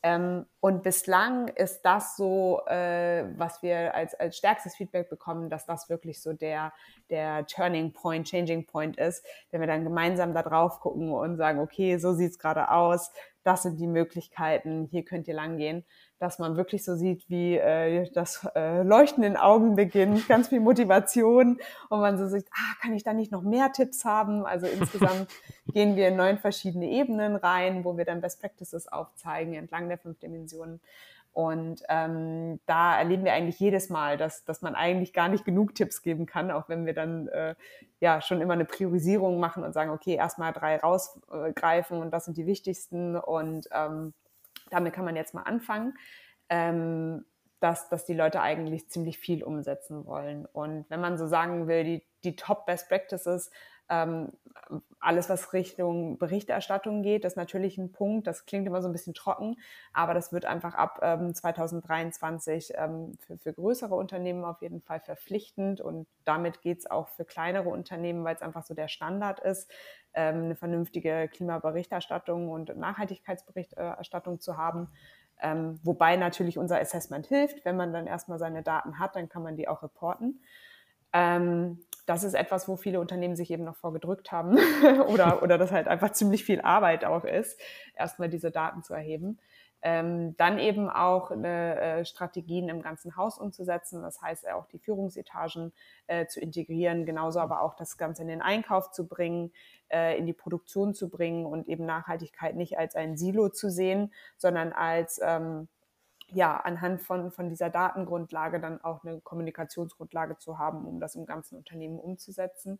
Ähm, und bislang ist das so, äh, was wir als, als stärkstes Feedback bekommen, dass das wirklich so der, der Turning Point, Changing Point ist, wenn wir dann gemeinsam da drauf gucken und sagen, okay, so sieht es gerade aus, das sind die Möglichkeiten, hier könnt ihr lang gehen dass man wirklich so sieht, wie äh, das äh, Leuchten in Augen beginnt, ganz viel Motivation und man so sieht, ah, kann ich da nicht noch mehr Tipps haben? Also insgesamt gehen wir in neun verschiedene Ebenen rein, wo wir dann Best Practices aufzeigen entlang der fünf Dimensionen. Und ähm, da erleben wir eigentlich jedes Mal, dass, dass man eigentlich gar nicht genug Tipps geben kann, auch wenn wir dann äh, ja schon immer eine Priorisierung machen und sagen, okay, erstmal drei rausgreifen und das sind die wichtigsten und ähm, damit kann man jetzt mal anfangen, ähm, dass, dass die Leute eigentlich ziemlich viel umsetzen wollen. Und wenn man so sagen will, die, die Top Best Practices, ähm, alles, was Richtung Berichterstattung geht, ist natürlich ein Punkt. Das klingt immer so ein bisschen trocken, aber das wird einfach ab ähm, 2023 ähm, für, für größere Unternehmen auf jeden Fall verpflichtend und damit geht es auch für kleinere Unternehmen, weil es einfach so der Standard ist, eine vernünftige Klimaberichterstattung und Nachhaltigkeitsberichterstattung zu haben. Ähm, wobei natürlich unser Assessment hilft. Wenn man dann erstmal seine Daten hat, dann kann man die auch reporten. Ähm, das ist etwas, wo viele Unternehmen sich eben noch vorgedrückt haben oder, oder das halt einfach ziemlich viel Arbeit auch ist, erstmal diese Daten zu erheben. Ähm, dann eben auch eine, äh, Strategien im ganzen Haus umzusetzen, das heißt auch die Führungsetagen äh, zu integrieren, genauso aber auch das Ganze in den Einkauf zu bringen, äh, in die Produktion zu bringen und eben Nachhaltigkeit nicht als ein Silo zu sehen, sondern als ähm, ja, anhand von, von dieser Datengrundlage dann auch eine Kommunikationsgrundlage zu haben, um das im ganzen Unternehmen umzusetzen.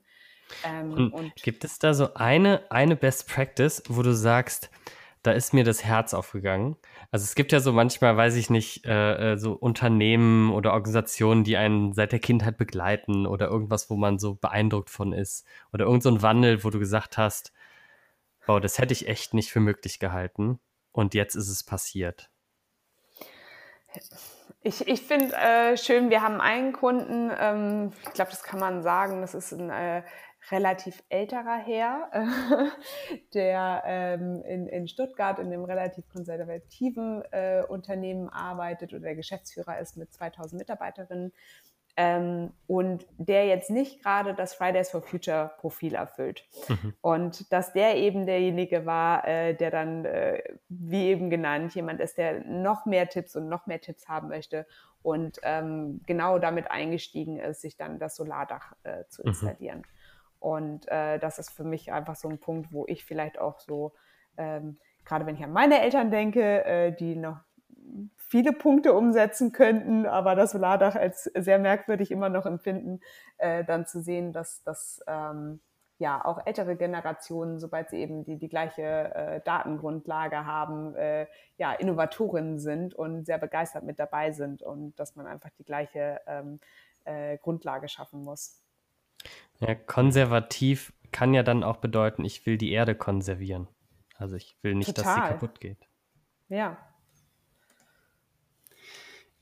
Ähm, und, und gibt es da so eine, eine Best Practice, wo du sagst, da ist mir das Herz aufgegangen. Also es gibt ja so manchmal, weiß ich nicht, äh, äh, so Unternehmen oder Organisationen, die einen seit der Kindheit begleiten oder irgendwas, wo man so beeindruckt von ist. Oder irgend so Wandel, wo du gesagt hast, wow, das hätte ich echt nicht für möglich gehalten. Und jetzt ist es passiert. Ich, ich finde äh, schön, wir haben einen Kunden, ähm, ich glaube, das kann man sagen, das ist ein äh, relativ älterer Herr, äh, der ähm, in, in Stuttgart in einem relativ konservativen äh, Unternehmen arbeitet oder der Geschäftsführer ist mit 2000 Mitarbeiterinnen ähm, und der jetzt nicht gerade das Fridays for Future Profil erfüllt. Mhm. Und dass der eben derjenige war, äh, der dann, äh, wie eben genannt, jemand ist, der noch mehr Tipps und noch mehr Tipps haben möchte und ähm, genau damit eingestiegen ist, sich dann das Solardach äh, zu mhm. installieren. Mhm. Und äh, das ist für mich einfach so ein Punkt, wo ich vielleicht auch so, ähm, gerade wenn ich an meine Eltern denke, äh, die noch viele Punkte umsetzen könnten, aber das Solardach als sehr merkwürdig immer noch empfinden, äh, dann zu sehen, dass, dass ähm, ja auch ältere Generationen, sobald sie eben die, die gleiche äh, Datengrundlage haben, äh, ja, Innovatorinnen sind und sehr begeistert mit dabei sind und dass man einfach die gleiche ähm, äh, Grundlage schaffen muss. Ja, konservativ kann ja dann auch bedeuten, ich will die Erde konservieren. Also ich will nicht, Total. dass sie kaputt geht. Ja,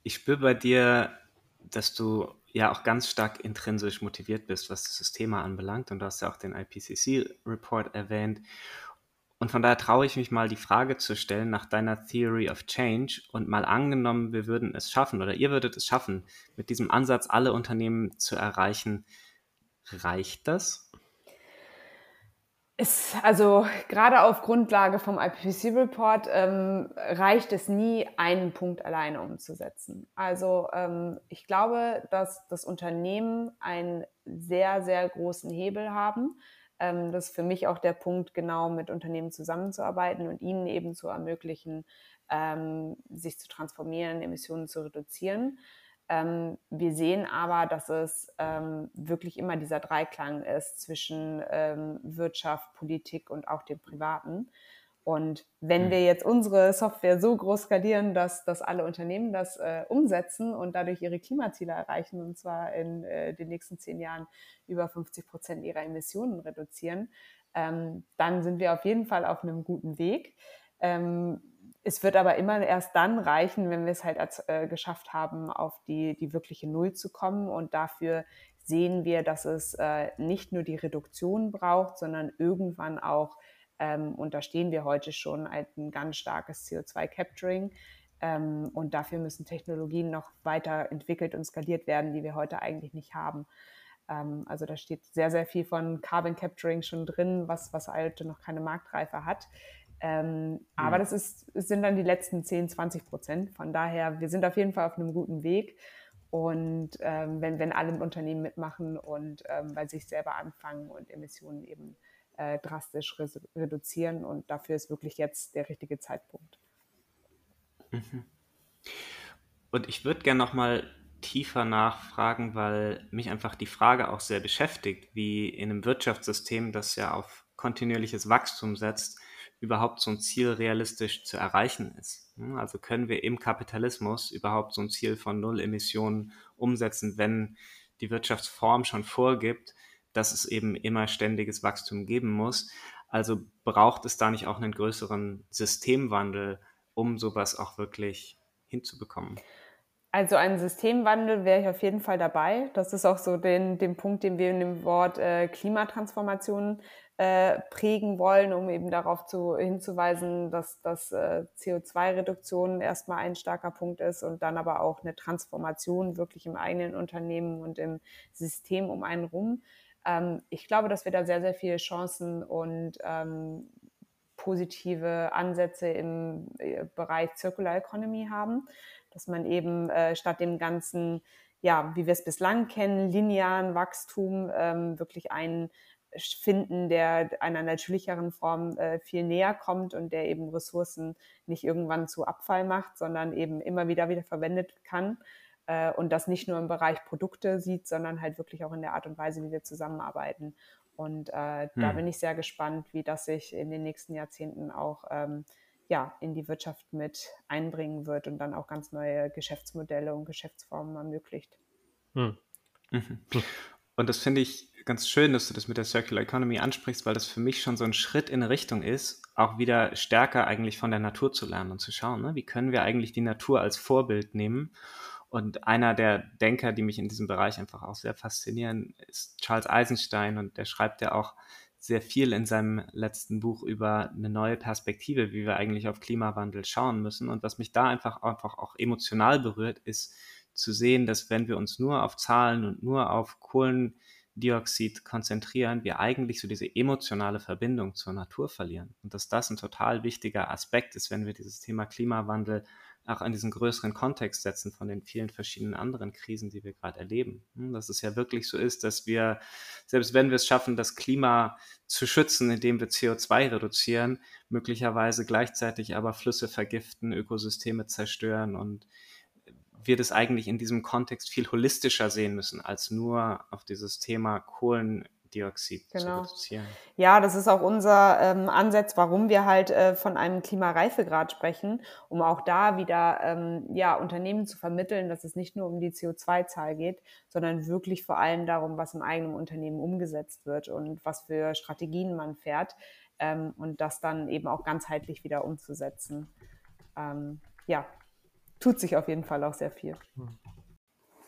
ich spüre bei dir, dass du ja auch ganz stark intrinsisch motiviert bist, was dieses Thema anbelangt. Und du hast ja auch den IPCC-Report erwähnt. Und von daher traue ich mich mal die Frage zu stellen nach deiner Theory of Change und mal angenommen, wir würden es schaffen oder ihr würdet es schaffen, mit diesem Ansatz alle Unternehmen zu erreichen. Reicht das? Es, also gerade auf Grundlage vom IPCC-Report ähm, reicht es nie, einen Punkt alleine umzusetzen. Also ähm, ich glaube, dass das Unternehmen einen sehr, sehr großen Hebel haben. Ähm, das ist für mich auch der Punkt, genau mit Unternehmen zusammenzuarbeiten und ihnen eben zu ermöglichen, ähm, sich zu transformieren, Emissionen zu reduzieren. Ähm, wir sehen aber, dass es ähm, wirklich immer dieser Dreiklang ist zwischen ähm, Wirtschaft, Politik und auch dem Privaten. Und wenn hm. wir jetzt unsere Software so groß skalieren, dass, dass alle Unternehmen das äh, umsetzen und dadurch ihre Klimaziele erreichen, und zwar in äh, den nächsten zehn Jahren über 50 Prozent ihrer Emissionen reduzieren, ähm, dann sind wir auf jeden Fall auf einem guten Weg. Ähm, es wird aber immer erst dann reichen, wenn wir es halt als, äh, geschafft haben, auf die, die wirkliche Null zu kommen. Und dafür sehen wir, dass es äh, nicht nur die Reduktion braucht, sondern irgendwann auch, ähm, und da stehen wir heute schon, halt ein ganz starkes CO2-Capturing. Ähm, und dafür müssen Technologien noch weiter entwickelt und skaliert werden, die wir heute eigentlich nicht haben. Ähm, also da steht sehr, sehr viel von Carbon Capturing schon drin, was, was heute noch keine Marktreife hat. Ähm, mhm. Aber das ist, sind dann die letzten 10, 20 Prozent. Von daher, wir sind auf jeden Fall auf einem guten Weg. Und ähm, wenn, wenn alle Unternehmen mitmachen und ähm, bei sich selber anfangen und Emissionen eben äh, drastisch re reduzieren. Und dafür ist wirklich jetzt der richtige Zeitpunkt. Mhm. Und ich würde gerne nochmal tiefer nachfragen, weil mich einfach die Frage auch sehr beschäftigt, wie in einem Wirtschaftssystem, das ja auf kontinuierliches Wachstum setzt, überhaupt so ein Ziel realistisch zu erreichen ist. Hm, also können wir im Kapitalismus überhaupt so ein Ziel von Null Emissionen umsetzen, wenn die Wirtschaftsform schon vorgibt, dass es eben immer ständiges Wachstum geben muss. Also braucht es da nicht auch einen größeren Systemwandel, um sowas auch wirklich hinzubekommen? Also ein Systemwandel wäre ich auf jeden Fall dabei. Das ist auch so den, den Punkt, den wir in dem Wort äh, Klimatransformation äh, prägen wollen, um eben darauf zu, hinzuweisen, dass, dass äh, CO2-Reduktion erstmal ein starker Punkt ist und dann aber auch eine Transformation wirklich im eigenen Unternehmen und im System um einen rum. Ähm, ich glaube, dass wir da sehr, sehr viele Chancen und ähm, positive Ansätze im äh, Bereich Circular Economy haben, dass man eben äh, statt dem ganzen, ja, wie wir es bislang kennen, linearen Wachstum ähm, wirklich einen finden, der einer natürlicheren Form äh, viel näher kommt und der eben Ressourcen nicht irgendwann zu Abfall macht, sondern eben immer wieder wieder verwendet kann äh, und das nicht nur im Bereich Produkte sieht, sondern halt wirklich auch in der Art und Weise, wie wir zusammenarbeiten. Und äh, hm. da bin ich sehr gespannt, wie das sich in den nächsten Jahrzehnten auch ähm, ja, in die Wirtschaft mit einbringen wird und dann auch ganz neue Geschäftsmodelle und Geschäftsformen ermöglicht. Hm. Mhm. Und das finde ich ganz schön, dass du das mit der Circular Economy ansprichst, weil das für mich schon so ein Schritt in Richtung ist, auch wieder stärker eigentlich von der Natur zu lernen und zu schauen, ne? wie können wir eigentlich die Natur als Vorbild nehmen. Und einer der Denker, die mich in diesem Bereich einfach auch sehr faszinieren, ist Charles Eisenstein und der schreibt ja auch sehr viel in seinem letzten Buch über eine neue Perspektive, wie wir eigentlich auf Klimawandel schauen müssen. Und was mich da einfach, einfach auch emotional berührt, ist zu sehen, dass wenn wir uns nur auf Zahlen und nur auf Kohlen Dioxid konzentrieren, wir eigentlich so diese emotionale Verbindung zur Natur verlieren. Und dass das ein total wichtiger Aspekt ist, wenn wir dieses Thema Klimawandel auch in diesen größeren Kontext setzen von den vielen verschiedenen anderen Krisen, die wir gerade erleben. Hm, dass es ja wirklich so ist, dass wir, selbst wenn wir es schaffen, das Klima zu schützen, indem wir CO2 reduzieren, möglicherweise gleichzeitig aber Flüsse vergiften, Ökosysteme zerstören und wir das eigentlich in diesem Kontext viel holistischer sehen müssen, als nur auf dieses Thema Kohlendioxid genau. zu reduzieren. Ja, das ist auch unser ähm, Ansatz, warum wir halt äh, von einem Klimareifegrad sprechen, um auch da wieder ähm, ja, Unternehmen zu vermitteln, dass es nicht nur um die CO2-Zahl geht, sondern wirklich vor allem darum, was im eigenen Unternehmen umgesetzt wird und was für Strategien man fährt ähm, und das dann eben auch ganzheitlich wieder umzusetzen. Ähm, ja, tut sich auf jeden Fall auch sehr viel.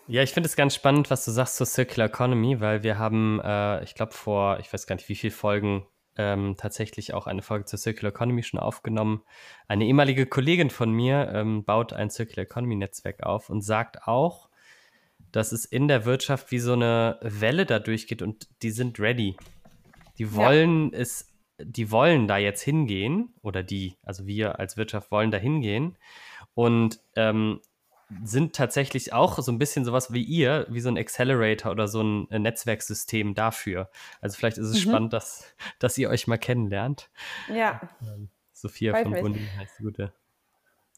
Ja, ich finde es ganz spannend, was du sagst zur Circular Economy, weil wir haben, äh, ich glaube, vor, ich weiß gar nicht, wie viele Folgen ähm, tatsächlich auch eine Folge zur Circular Economy schon aufgenommen. Eine ehemalige Kollegin von mir ähm, baut ein Circular Economy Netzwerk auf und sagt auch, dass es in der Wirtschaft wie so eine Welle da durchgeht und die sind ready. Die wollen ja. es, die wollen da jetzt hingehen oder die, also wir als Wirtschaft wollen da hingehen und ähm, sind tatsächlich auch so ein bisschen sowas wie ihr, wie so ein Accelerator oder so ein äh, Netzwerksystem dafür. Also vielleicht ist es mhm. spannend, dass, dass ihr euch mal kennenlernt. Ja. Ähm, Sophia Freut von Wundi heißt die gute.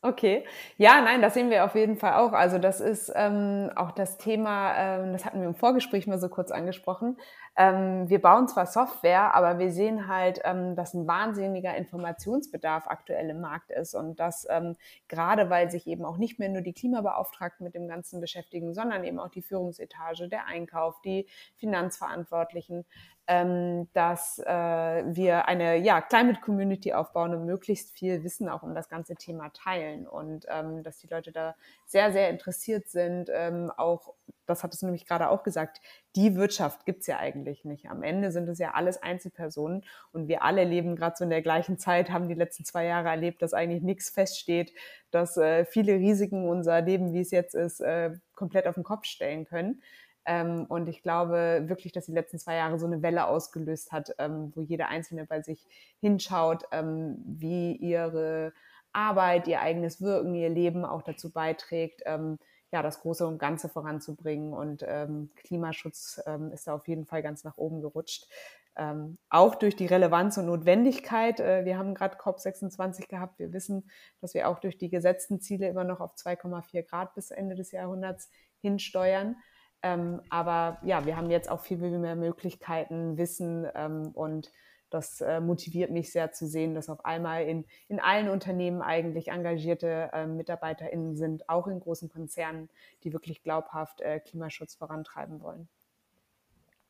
Okay, ja, nein, das sehen wir auf jeden Fall auch. Also das ist ähm, auch das Thema, ähm, das hatten wir im Vorgespräch mal so kurz angesprochen. Ähm, wir bauen zwar Software, aber wir sehen halt, ähm, dass ein wahnsinniger Informationsbedarf aktuell im Markt ist und dass ähm, gerade weil sich eben auch nicht mehr nur die Klimabeauftragten mit dem Ganzen beschäftigen, sondern eben auch die Führungsetage, der Einkauf, die Finanzverantwortlichen, ähm, dass äh, wir eine ja, Climate Community aufbauen und möglichst viel Wissen auch um das ganze Thema teilen und ähm, dass die Leute da sehr, sehr interessiert sind. Ähm, auch, das hat es nämlich gerade auch gesagt, die Wirtschaft gibt's ja eigentlich nicht. Am Ende sind es ja alles Einzelpersonen und wir alle leben gerade so in der gleichen Zeit, haben die letzten zwei Jahre erlebt, dass eigentlich nichts feststeht, dass äh, viele Risiken unser Leben, wie es jetzt ist, äh, komplett auf den Kopf stellen können. Ähm, und ich glaube wirklich, dass die letzten zwei Jahre so eine Welle ausgelöst hat, ähm, wo jeder Einzelne bei sich hinschaut, ähm, wie ihre Arbeit, ihr eigenes Wirken, ihr Leben auch dazu beiträgt, ähm, ja, das Große und Ganze voranzubringen. Und ähm, Klimaschutz ähm, ist da auf jeden Fall ganz nach oben gerutscht. Ähm, auch durch die Relevanz und Notwendigkeit. Äh, wir haben gerade COP26 gehabt. Wir wissen, dass wir auch durch die gesetzten Ziele immer noch auf 2,4 Grad bis Ende des Jahrhunderts hinsteuern. Ähm, aber ja, wir haben jetzt auch viel, mehr Möglichkeiten, Wissen ähm, und das äh, motiviert mich sehr zu sehen, dass auf einmal in, in allen Unternehmen eigentlich engagierte äh, MitarbeiterInnen sind, auch in großen Konzernen, die wirklich glaubhaft äh, Klimaschutz vorantreiben wollen.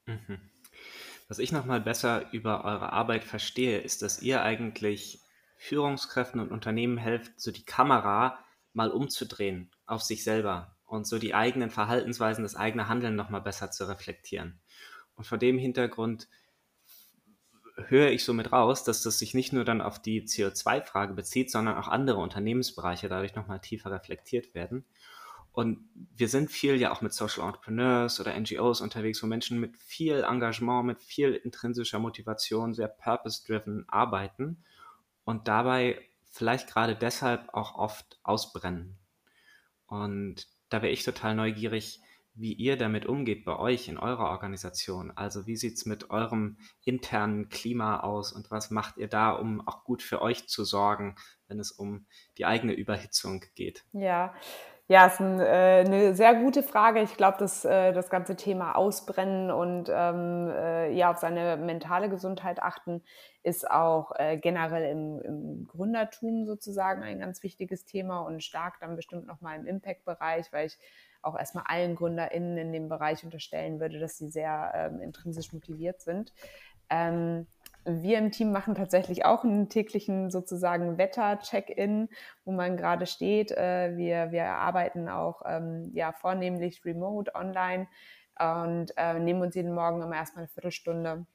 Mhm. Was ich nochmal besser über eure Arbeit verstehe, ist, dass ihr eigentlich Führungskräften und Unternehmen helft, so die Kamera mal umzudrehen auf sich selber und so die eigenen Verhaltensweisen, das eigene Handeln nochmal besser zu reflektieren. Und vor dem Hintergrund höre ich somit raus, dass das sich nicht nur dann auf die CO2-Frage bezieht, sondern auch andere Unternehmensbereiche dadurch nochmal tiefer reflektiert werden. Und wir sind viel ja auch mit Social Entrepreneurs oder NGOs unterwegs, wo Menschen mit viel Engagement, mit viel intrinsischer Motivation, sehr purpose-driven arbeiten und dabei vielleicht gerade deshalb auch oft ausbrennen. Und da wäre ich total neugierig, wie ihr damit umgeht bei euch in eurer Organisation. Also wie sieht es mit eurem internen Klima aus und was macht ihr da, um auch gut für euch zu sorgen, wenn es um die eigene Überhitzung geht? Ja, ja, ist ein, äh, eine sehr gute Frage. Ich glaube, dass äh, das ganze Thema Ausbrennen und ähm, äh, ja auf seine mentale Gesundheit achten ist auch äh, generell im, im Gründertum sozusagen ein ganz wichtiges Thema und stark dann bestimmt nochmal im Impact-Bereich, weil ich auch erstmal allen GründerInnen in dem Bereich unterstellen würde, dass sie sehr ähm, intrinsisch motiviert sind. Ähm, wir im Team machen tatsächlich auch einen täglichen sozusagen Wetter-Check-In, wo man gerade steht. Äh, wir, wir arbeiten auch ähm, ja, vornehmlich remote online und äh, nehmen uns jeden Morgen immer erstmal eine Viertelstunde,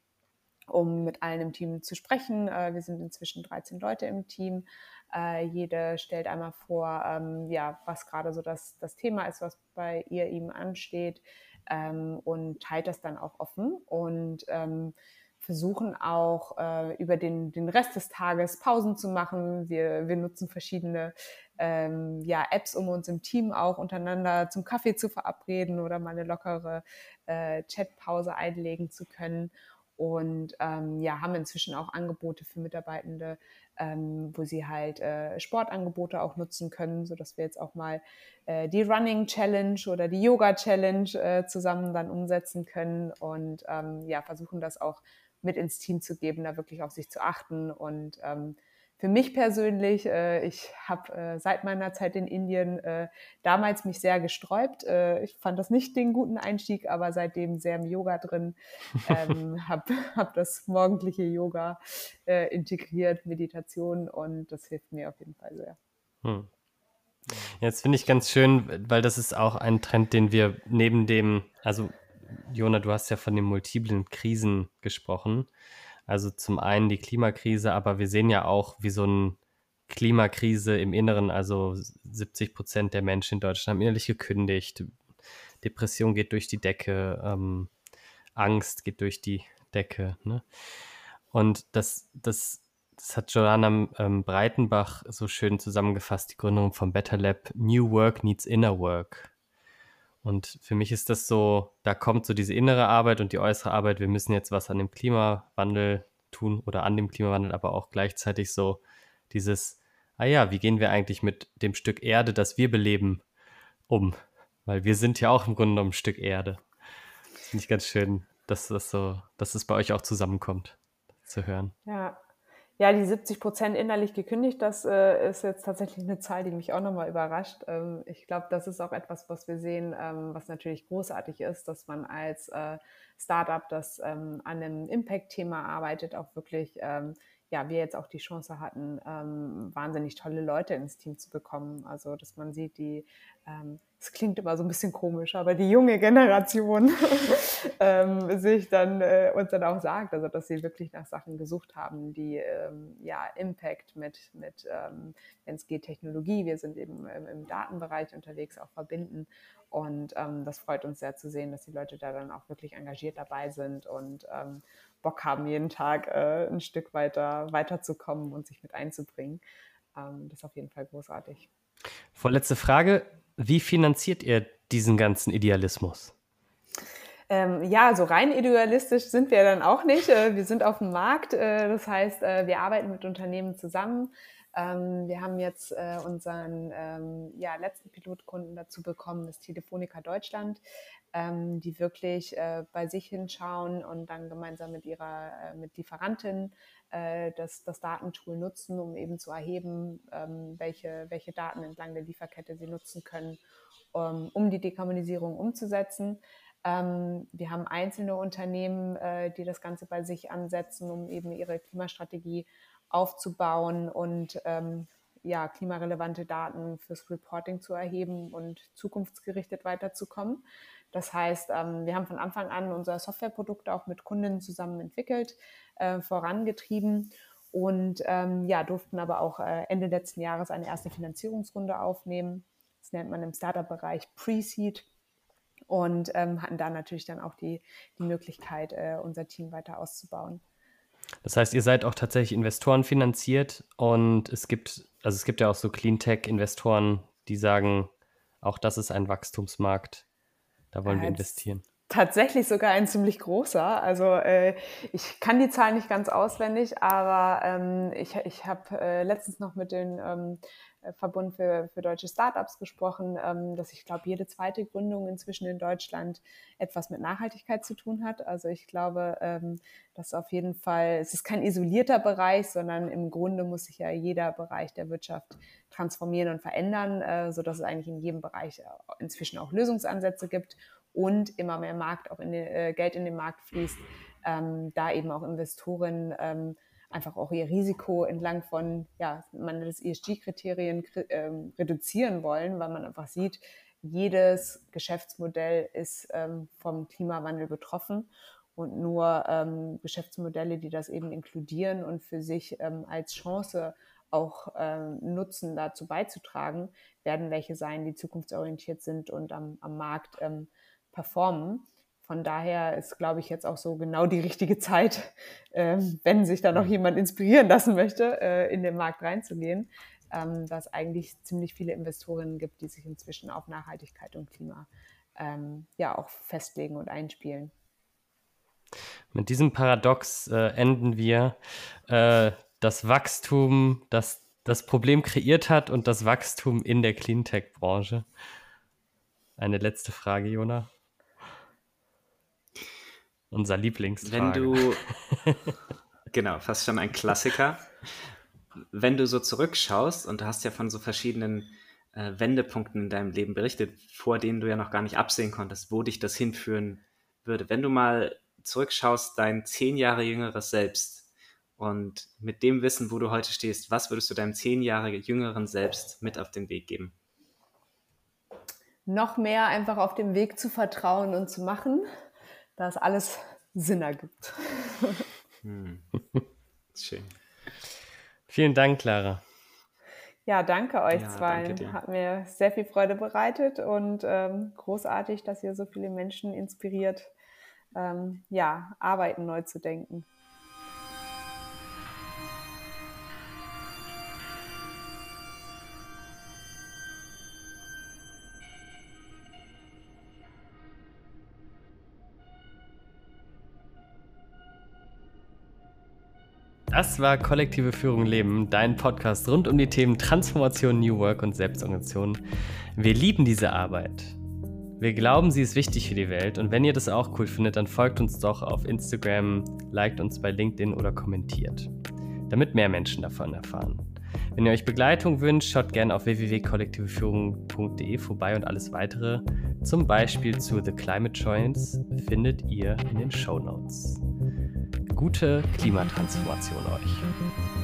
um mit allen im Team zu sprechen. Äh, wir sind inzwischen 13 Leute im Team. Äh, jede stellt einmal vor, ähm, ja, was gerade so das, das Thema ist, was bei ihr ihm ansteht ähm, und teilt das dann auch offen. Und ähm, versuchen auch äh, über den, den Rest des Tages Pausen zu machen. Wir, wir nutzen verschiedene ähm, ja, Apps, um uns im Team auch untereinander zum Kaffee zu verabreden oder mal eine lockere äh, Chatpause einlegen zu können. Und ähm, ja, haben inzwischen auch Angebote für Mitarbeitende, ähm, wo sie halt äh, Sportangebote auch nutzen können, sodass wir jetzt auch mal äh, die Running Challenge oder die Yoga Challenge äh, zusammen dann umsetzen können und ähm, ja, versuchen das auch mit ins Team zu geben, da wirklich auf sich zu achten. Und ähm, für mich persönlich, äh, ich habe äh, seit meiner Zeit in Indien äh, damals mich sehr gesträubt. Äh, ich fand das nicht den guten Einstieg, aber seitdem sehr im Yoga drin. Ähm, habe hab das morgendliche Yoga äh, integriert, Meditation und das hilft mir auf jeden Fall sehr. Hm. Jetzt finde ich ganz schön, weil das ist auch ein Trend, den wir neben dem, also Jona, du hast ja von den multiplen Krisen gesprochen. Also zum einen die Klimakrise, aber wir sehen ja auch, wie so eine Klimakrise im Inneren, also 70 Prozent der Menschen in Deutschland haben innerlich gekündigt. Depression geht durch die Decke, ähm, Angst geht durch die Decke. Ne? Und das, das, das hat Joanna ähm, Breitenbach so schön zusammengefasst, die Gründung von Better Lab. New Work needs Inner Work. Und für mich ist das so, da kommt so diese innere Arbeit und die äußere Arbeit. Wir müssen jetzt was an dem Klimawandel tun oder an dem Klimawandel, aber auch gleichzeitig so dieses, ah ja, wie gehen wir eigentlich mit dem Stück Erde, das wir beleben, um? Weil wir sind ja auch im Grunde ein Stück Erde. Das finde ich ganz schön, dass das so, dass es bei euch auch zusammenkommt, zu hören. Ja, ja, die 70 Prozent innerlich gekündigt, das äh, ist jetzt tatsächlich eine Zahl, die mich auch nochmal überrascht. Ähm, ich glaube, das ist auch etwas, was wir sehen, ähm, was natürlich großartig ist, dass man als äh, Startup, das ähm, an einem Impact-Thema arbeitet, auch wirklich ähm, ja, wir jetzt auch die Chance hatten, ähm, wahnsinnig tolle Leute ins Team zu bekommen. Also, dass man sieht, die, ähm, es ähm, klingt immer so ein bisschen komisch, aber die junge Generation ähm, sich dann äh, uns dann auch sagt, also dass sie wirklich nach Sachen gesucht haben, die ähm, ja Impact mit, mit ähm, wenn es geht, Technologie, wir sind eben im, im Datenbereich unterwegs, auch verbinden. Und das freut uns sehr zu sehen, dass die Leute da dann auch wirklich engagiert dabei sind und Bock haben, jeden Tag äh, ein Stück weiter weiterzukommen und sich mit einzubringen. Ähm, das ist auf jeden Fall großartig. Vorletzte Frage. Wie finanziert ihr diesen ganzen Idealismus? Ähm, ja, so rein idealistisch sind wir dann auch nicht. Äh, wir sind auf dem Markt. Äh, das heißt, äh, wir arbeiten mit Unternehmen zusammen. Ähm, wir haben jetzt äh, unseren ähm, ja, letzten Pilotkunden dazu bekommen, das Telefonica Deutschland ähm, die wirklich äh, bei sich hinschauen und dann gemeinsam mit ihrer äh, mit Lieferantin äh, das, das Datentool nutzen, um eben zu erheben, ähm, welche, welche Daten entlang der Lieferkette sie nutzen können, um, um die Dekarbonisierung umzusetzen. Ähm, wir haben einzelne Unternehmen, äh, die das Ganze bei sich ansetzen, um eben ihre Klimastrategie aufzubauen und ähm, ja, klimarelevante Daten fürs Reporting zu erheben und zukunftsgerichtet weiterzukommen. Das heißt, ähm, wir haben von Anfang an unser Softwareprodukt auch mit Kunden zusammen entwickelt, äh, vorangetrieben und ähm, ja, durften aber auch äh, Ende letzten Jahres eine erste Finanzierungsrunde aufnehmen. Das nennt man im Startup-Bereich Pre-Seed und ähm, hatten da natürlich dann auch die, die Möglichkeit, äh, unser Team weiter auszubauen. Das heißt, ihr seid auch tatsächlich Investoren finanziert und es gibt, also es gibt ja auch so Cleantech-Investoren, die sagen, auch das ist ein Wachstumsmarkt. Da wollen ja, wir investieren. Tatsächlich sogar ein ziemlich großer. Also äh, ich kann die Zahlen nicht ganz auswendig, aber ähm, ich, ich habe äh, letztens noch mit dem ähm, Verbund für, für deutsche Startups gesprochen, ähm, dass ich glaube, jede zweite Gründung inzwischen in Deutschland etwas mit Nachhaltigkeit zu tun hat. Also ich glaube, ähm, dass auf jeden Fall, es ist kein isolierter Bereich, sondern im Grunde muss sich ja jeder Bereich der Wirtschaft transformieren und verändern, äh, sodass es eigentlich in jedem Bereich inzwischen auch Lösungsansätze gibt und immer mehr Markt auch in den, äh, Geld in den Markt fließt, ähm, da eben auch Investoren ähm, einfach auch ihr Risiko entlang von, ja, man das ESG-Kriterien ähm, reduzieren wollen, weil man einfach sieht, jedes Geschäftsmodell ist ähm, vom Klimawandel betroffen und nur ähm, Geschäftsmodelle, die das eben inkludieren und für sich ähm, als Chance auch ähm, nutzen, dazu beizutragen, werden welche sein, die zukunftsorientiert sind und am, am Markt ähm, performen. Von daher ist, glaube ich, jetzt auch so genau die richtige Zeit, äh, wenn sich da noch jemand inspirieren lassen möchte, äh, in den Markt reinzugehen, ähm, dass eigentlich ziemlich viele Investorinnen gibt, die sich inzwischen auf Nachhaltigkeit und Klima ähm, ja auch festlegen und einspielen. Mit diesem Paradox äh, enden wir. Äh, das Wachstum, das das Problem kreiert hat und das Wachstum in der Cleantech-Branche. Eine letzte Frage, Jona. Unser Lieblingsfrage. Wenn du, genau, fast schon ein Klassiker. Wenn du so zurückschaust und du hast ja von so verschiedenen äh, Wendepunkten in deinem Leben berichtet, vor denen du ja noch gar nicht absehen konntest, wo dich das hinführen würde. Wenn du mal zurückschaust, dein zehn Jahre jüngeres Selbst und mit dem Wissen, wo du heute stehst, was würdest du deinem zehn Jahre jüngeren Selbst mit auf den Weg geben? noch mehr einfach auf dem Weg zu vertrauen und zu machen, dass alles Sinn ergibt. Hm. Schön. Vielen Dank, Clara. Ja, danke euch ja, zwei. Danke Hat mir sehr viel Freude bereitet und ähm, großartig, dass ihr so viele Menschen inspiriert, ähm, ja, Arbeiten neu zu denken. Das war Kollektive Führung Leben, dein Podcast rund um die Themen Transformation, New Work und Selbstorganisation. Wir lieben diese Arbeit. Wir glauben, sie ist wichtig für die Welt und wenn ihr das auch cool findet, dann folgt uns doch auf Instagram, liked uns bei LinkedIn oder kommentiert, damit mehr Menschen davon erfahren. Wenn ihr euch Begleitung wünscht, schaut gerne auf www.kollektiveführung.de vorbei und alles weitere, zum Beispiel zu The Climate Joints, findet ihr in den Show Notes gute Klimatransformation euch.